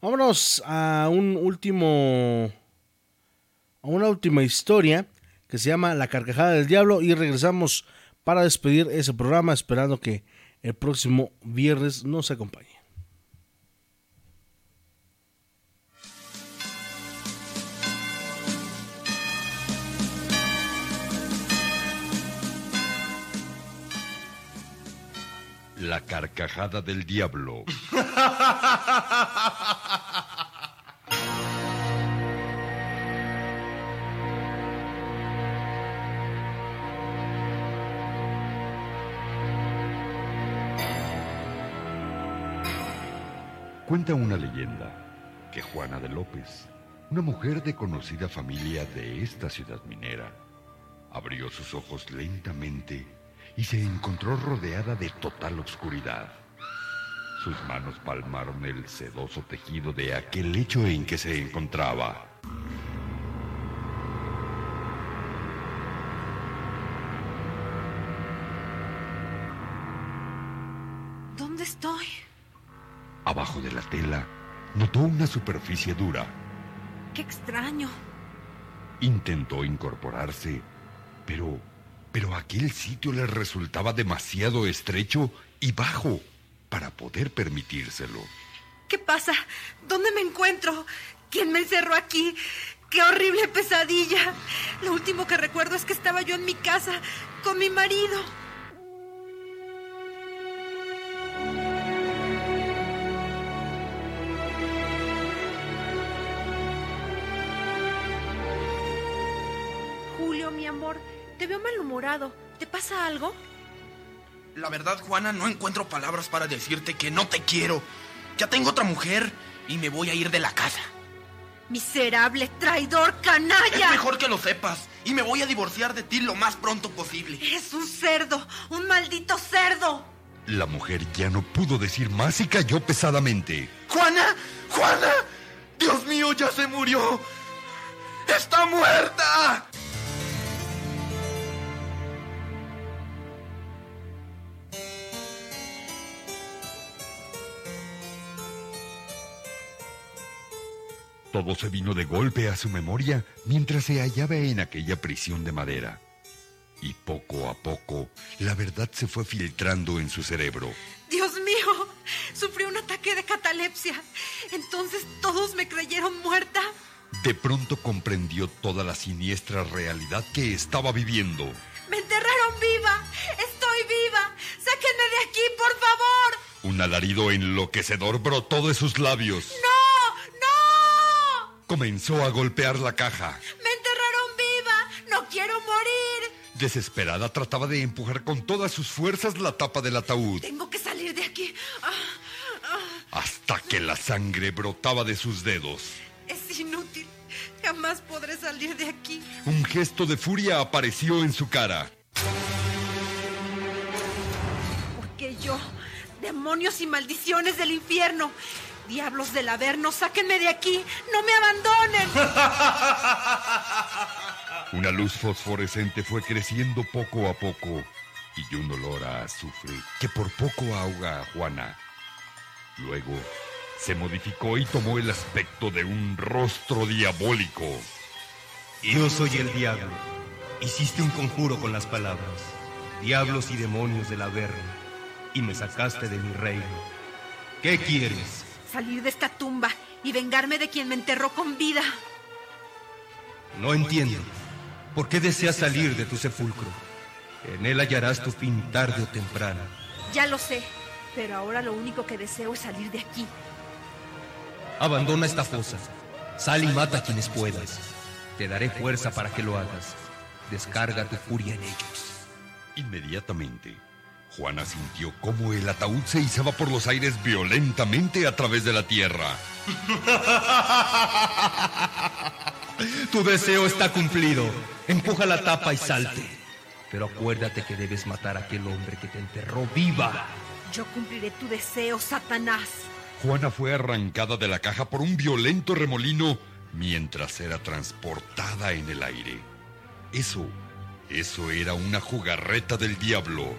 vámonos a un último. a una última historia que se llama La carcajada del diablo. Y regresamos para despedir ese programa, esperando que el próximo viernes nos acompañe. La carcajada del diablo. Cuenta una leyenda que Juana de López, una mujer de conocida familia de esta ciudad minera, abrió sus ojos lentamente y se encontró rodeada de total oscuridad. Sus manos palmaron el sedoso tejido de aquel lecho en que se encontraba. De la tela, notó una superficie dura. Qué extraño. Intentó incorporarse, pero pero aquel sitio le resultaba demasiado estrecho y bajo para poder permitírselo. ¿Qué pasa? ¿Dónde me encuentro? ¿Quién me encerró aquí? ¡Qué horrible pesadilla! Lo último que recuerdo es que estaba yo en mi casa con mi marido. Amor, te veo malhumorado. ¿Te pasa algo? La verdad, Juana, no encuentro palabras para decirte que no te quiero. Ya tengo otra mujer y me voy a ir de la casa. Miserable, traidor, canalla. Es mejor que lo sepas y me voy a divorciar de ti lo más pronto posible. Es un cerdo, un maldito cerdo. La mujer ya no pudo decir más y cayó pesadamente. Juana, Juana, Dios mío, ya se murió. Está muerta. Todo se vino de golpe a su memoria mientras se hallaba en aquella prisión de madera. Y poco a poco, la verdad se fue filtrando en su cerebro. Dios mío, sufrí un ataque de catalepsia. Entonces todos me creyeron muerta. De pronto comprendió toda la siniestra realidad que estaba viviendo. Me enterraron viva. Estoy viva. Sáquenme de aquí, por favor. Un alarido enloquecedor brotó de sus labios. ¡No! Comenzó a golpear la caja. Me enterraron viva. No quiero morir. Desesperada trataba de empujar con todas sus fuerzas la tapa del ataúd. Tengo que salir de aquí. Ah, ah, Hasta que la sangre brotaba de sus dedos. es inútil. Jamás podré salir de aquí. Un gesto de furia apareció en su cara. Porque yo, demonios y maldiciones del infierno, diablos del averno, sáquenme de aquí. No me abandonen. Una luz fosforescente fue creciendo poco a poco y un olor a azufre que por poco ahoga a Juana. Luego se modificó y tomó el aspecto de un rostro diabólico. Yo soy el diablo. Hiciste un conjuro con las palabras. Diablos y demonios del Averno. Y me sacaste de mi reino. ¿Qué quieres? Salir de esta tumba y vengarme de quien me enterró con vida. No entiendo. ¿Por qué deseas salir de tu sepulcro? En él hallarás tu fin tarde o temprano. Ya lo sé, pero ahora lo único que deseo es salir de aquí. Abandona esta fosa. Sal y mata a quienes puedas. Te daré fuerza para que lo hagas. Descarga tu furia en ellos. Inmediatamente, Juana sintió cómo el ataúd se izaba por los aires violentamente a través de la tierra. Tu deseo está cumplido. Empuja la tapa y salte. Pero acuérdate que debes matar a aquel hombre que te enterró viva. Yo cumpliré tu deseo, Satanás. Juana fue arrancada de la caja por un violento remolino mientras era transportada en el aire. Eso, eso era una jugarreta del diablo.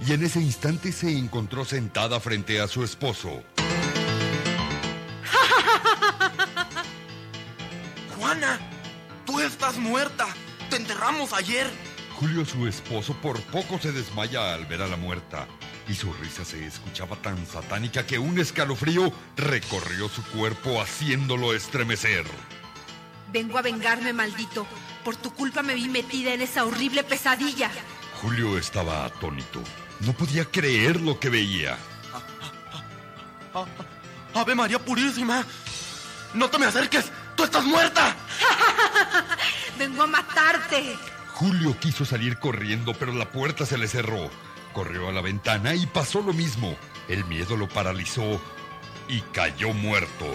Y en ese instante se encontró sentada frente a su esposo. Juana, tú estás muerta. Te enterramos ayer. Julio, su esposo, por poco se desmaya al ver a la muerta. Y su risa se escuchaba tan satánica que un escalofrío recorrió su cuerpo haciéndolo estremecer. Vengo a vengarme, maldito. Por tu culpa me vi metida en esa horrible pesadilla. Julio estaba atónito. No podía creer lo que veía. Ave María Purísima. No te me acerques. Tú estás muerta. Vengo a matarte. Julio quiso salir corriendo, pero la puerta se le cerró. Corrió a la ventana y pasó lo mismo. El miedo lo paralizó y cayó muerto.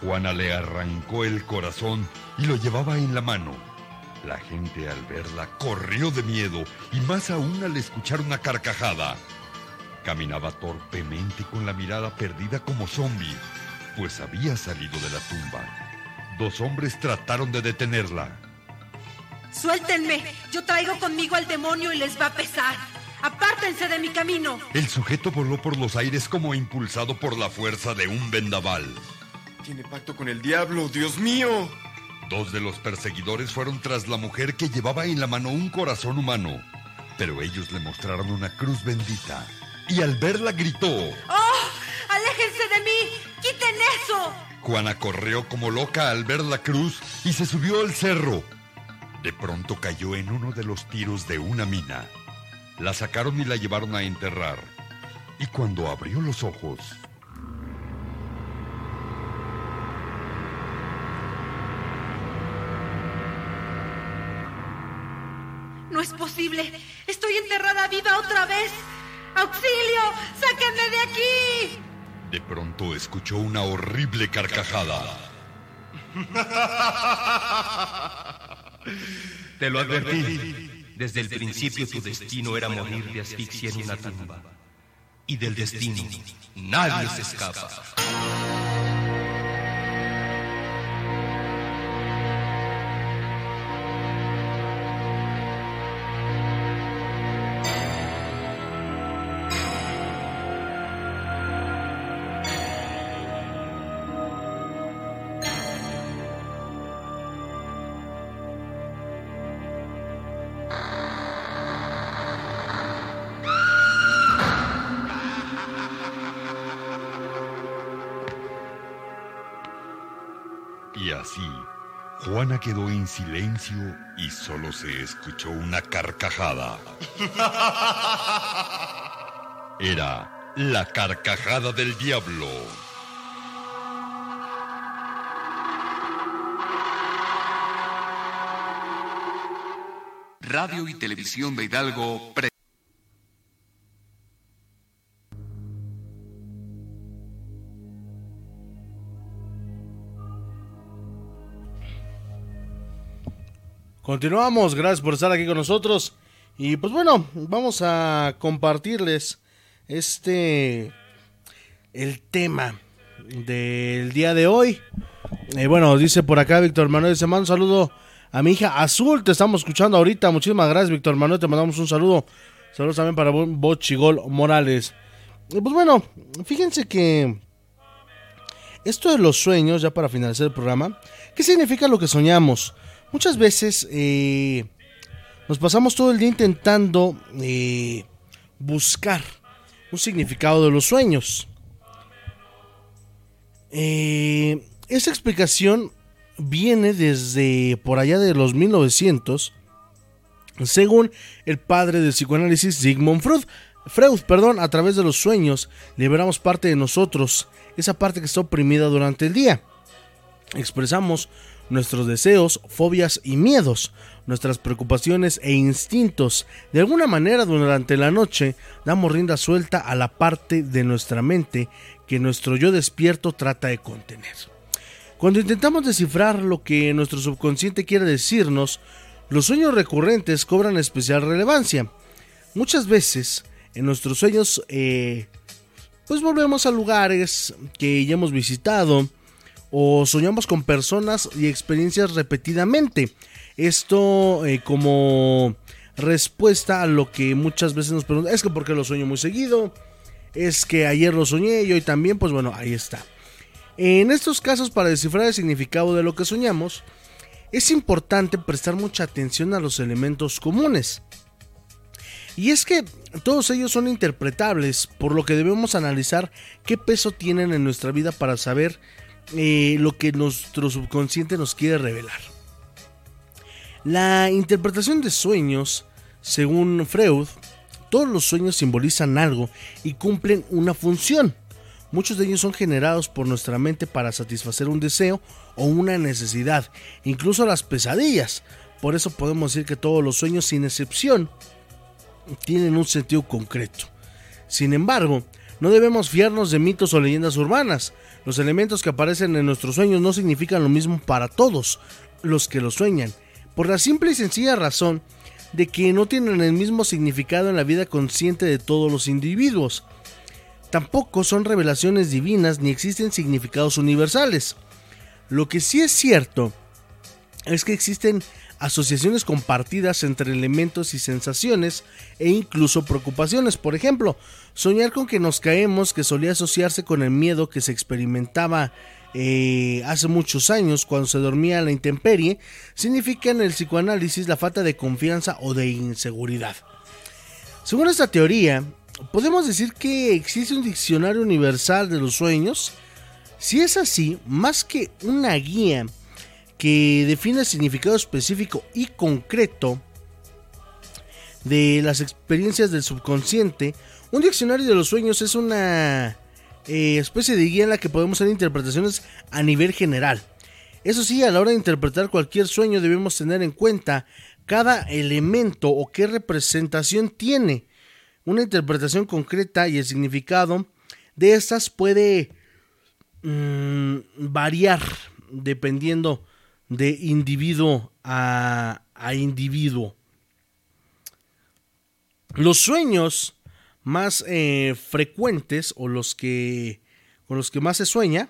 Juana le arrancó el corazón y lo llevaba en la mano. La gente al verla corrió de miedo y más aún al escuchar una carcajada. Caminaba torpemente con la mirada perdida como zombie, pues había salido de la tumba. Dos hombres trataron de detenerla. Suéltenme. Yo traigo conmigo al demonio y les va a pesar. Apártense de mi camino. El sujeto voló por los aires como impulsado por la fuerza de un vendaval. Tiene pacto con el diablo, Dios mío. Dos de los perseguidores fueron tras la mujer que llevaba en la mano un corazón humano, pero ellos le mostraron una cruz bendita y al verla gritó. ¡Oh! ¡Aléjense de mí! ¡Quiten eso! Juana corrió como loca al ver la cruz y se subió al cerro. De pronto cayó en uno de los tiros de una mina. La sacaron y la llevaron a enterrar. Y cuando abrió los ojos, es posible. Estoy enterrada viva otra vez. ¡Auxilio! ¡Sáquenme de aquí! de pronto escuchó una horrible carcajada. Te lo advertí. Desde el principio tu destino era morir de asfixia en una tumba. Y del destino nadie se escapa. Quedó en silencio y solo se escuchó una carcajada. Era la carcajada del diablo. Radio y Televisión de Hidalgo Continuamos, gracias por estar aquí con nosotros. Y pues bueno, vamos a compartirles este el tema del día de hoy. Eh, bueno, dice por acá Víctor Manuel, se manda un saludo a mi hija Azul, te estamos escuchando ahorita. Muchísimas gracias, Víctor Manuel, te mandamos un saludo. Saludos también para Bochigol Morales. Y pues bueno, fíjense que esto de los sueños, ya para finalizar el programa, ¿qué significa lo que soñamos? Muchas veces eh, nos pasamos todo el día intentando eh, buscar un significado de los sueños. Eh, esta explicación viene desde por allá de los 1900, según el padre del psicoanálisis Sigmund Freud. Freud, perdón, a través de los sueños liberamos parte de nosotros, esa parte que está oprimida durante el día. Expresamos nuestros deseos, fobias y miedos, nuestras preocupaciones e instintos. De alguna manera durante la noche damos rienda suelta a la parte de nuestra mente que nuestro yo despierto trata de contener. Cuando intentamos descifrar lo que nuestro subconsciente quiere decirnos, los sueños recurrentes cobran especial relevancia. Muchas veces En nuestros sueños, eh, pues volvemos a lugares que ya hemos visitado o soñamos con personas y experiencias repetidamente. Esto eh, como respuesta a lo que muchas veces nos preguntan, es que porque lo sueño muy seguido, es que ayer lo soñé y hoy también, pues bueno, ahí está. En estos casos, para descifrar el significado de lo que soñamos, es importante prestar mucha atención a los elementos comunes. Y es que todos ellos son interpretables, por lo que debemos analizar qué peso tienen en nuestra vida para saber eh, lo que nuestro subconsciente nos quiere revelar. La interpretación de sueños, según Freud, todos los sueños simbolizan algo y cumplen una función. Muchos de ellos son generados por nuestra mente para satisfacer un deseo o una necesidad, incluso las pesadillas. Por eso podemos decir que todos los sueños, sin excepción, tienen un sentido concreto. Sin embargo, no debemos fiarnos de mitos o leyendas urbanas. Los elementos que aparecen en nuestros sueños no significan lo mismo para todos los que los sueñan, por la simple y sencilla razón de que no tienen el mismo significado en la vida consciente de todos los individuos. Tampoco son revelaciones divinas ni existen significados universales. Lo que sí es cierto es que existen asociaciones compartidas entre elementos y sensaciones e incluso preocupaciones. Por ejemplo, soñar con que nos caemos, que solía asociarse con el miedo que se experimentaba eh, hace muchos años cuando se dormía a la intemperie, significa en el psicoanálisis la falta de confianza o de inseguridad. Según esta teoría, podemos decir que existe un diccionario universal de los sueños. Si es así, más que una guía que define el significado específico y concreto de las experiencias del subconsciente, un diccionario de los sueños es una eh, especie de guía en la que podemos hacer interpretaciones a nivel general. Eso sí, a la hora de interpretar cualquier sueño debemos tener en cuenta cada elemento o qué representación tiene. Una interpretación concreta y el significado de estas puede mm, variar dependiendo de individuo a, a individuo. Los sueños más eh, frecuentes o los que con los que más se sueña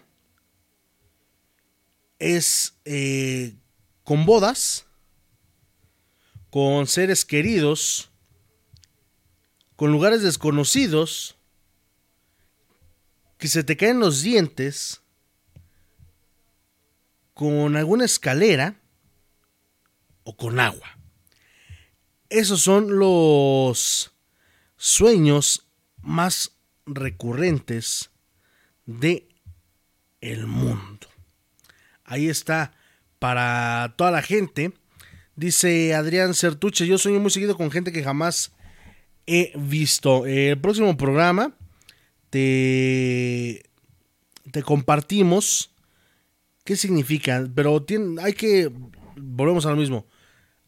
es eh, con bodas, con seres queridos, con lugares desconocidos, que se te caen los dientes, con alguna escalera o con agua. Esos son los sueños más recurrentes de el mundo. Ahí está para toda la gente. Dice Adrián Certuche, yo sueño muy seguido con gente que jamás he visto. El próximo programa te, te compartimos qué significa, pero hay que, volvemos a lo mismo,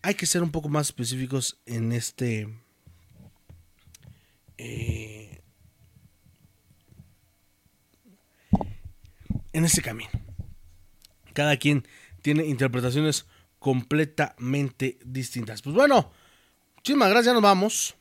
hay que ser un poco más específicos en este eh, en ese camino. Cada quien tiene interpretaciones completamente distintas. Pues bueno, muchísimas gracias, nos vamos.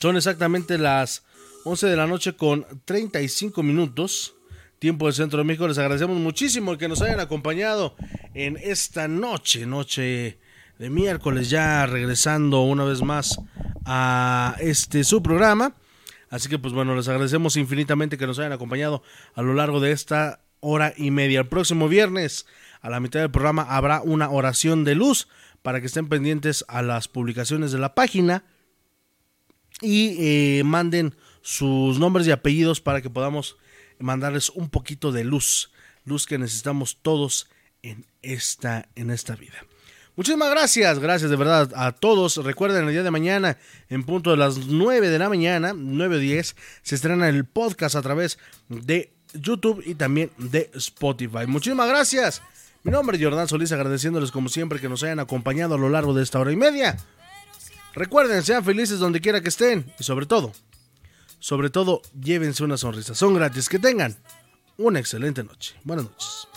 Son exactamente las 11 de la noche con 35 minutos. Tiempo del Centro de México. Les agradecemos muchísimo que nos hayan acompañado en esta noche, noche de miércoles, ya regresando una vez más a este su programa. Así que pues bueno, les agradecemos infinitamente que nos hayan acompañado a lo largo de esta hora y media. El próximo viernes, a la mitad del programa, habrá una oración de luz para que estén pendientes a las publicaciones de la página y eh, manden sus nombres y apellidos para que podamos mandarles un poquito de luz, luz que necesitamos todos en esta, en esta vida. Muchísimas gracias, gracias de verdad a todos. Recuerden, el día de mañana, en punto de las 9 de la mañana, 9 o 10, se estrena el podcast a través de YouTube y también de Spotify. Muchísimas gracias. Mi nombre es Jordán Solís, agradeciéndoles como siempre que nos hayan acompañado a lo largo de esta hora y media. Recuerden, sean felices donde quiera que estén y sobre todo, sobre todo, llévense una sonrisa. Son gratis. Que tengan una excelente noche. Buenas noches.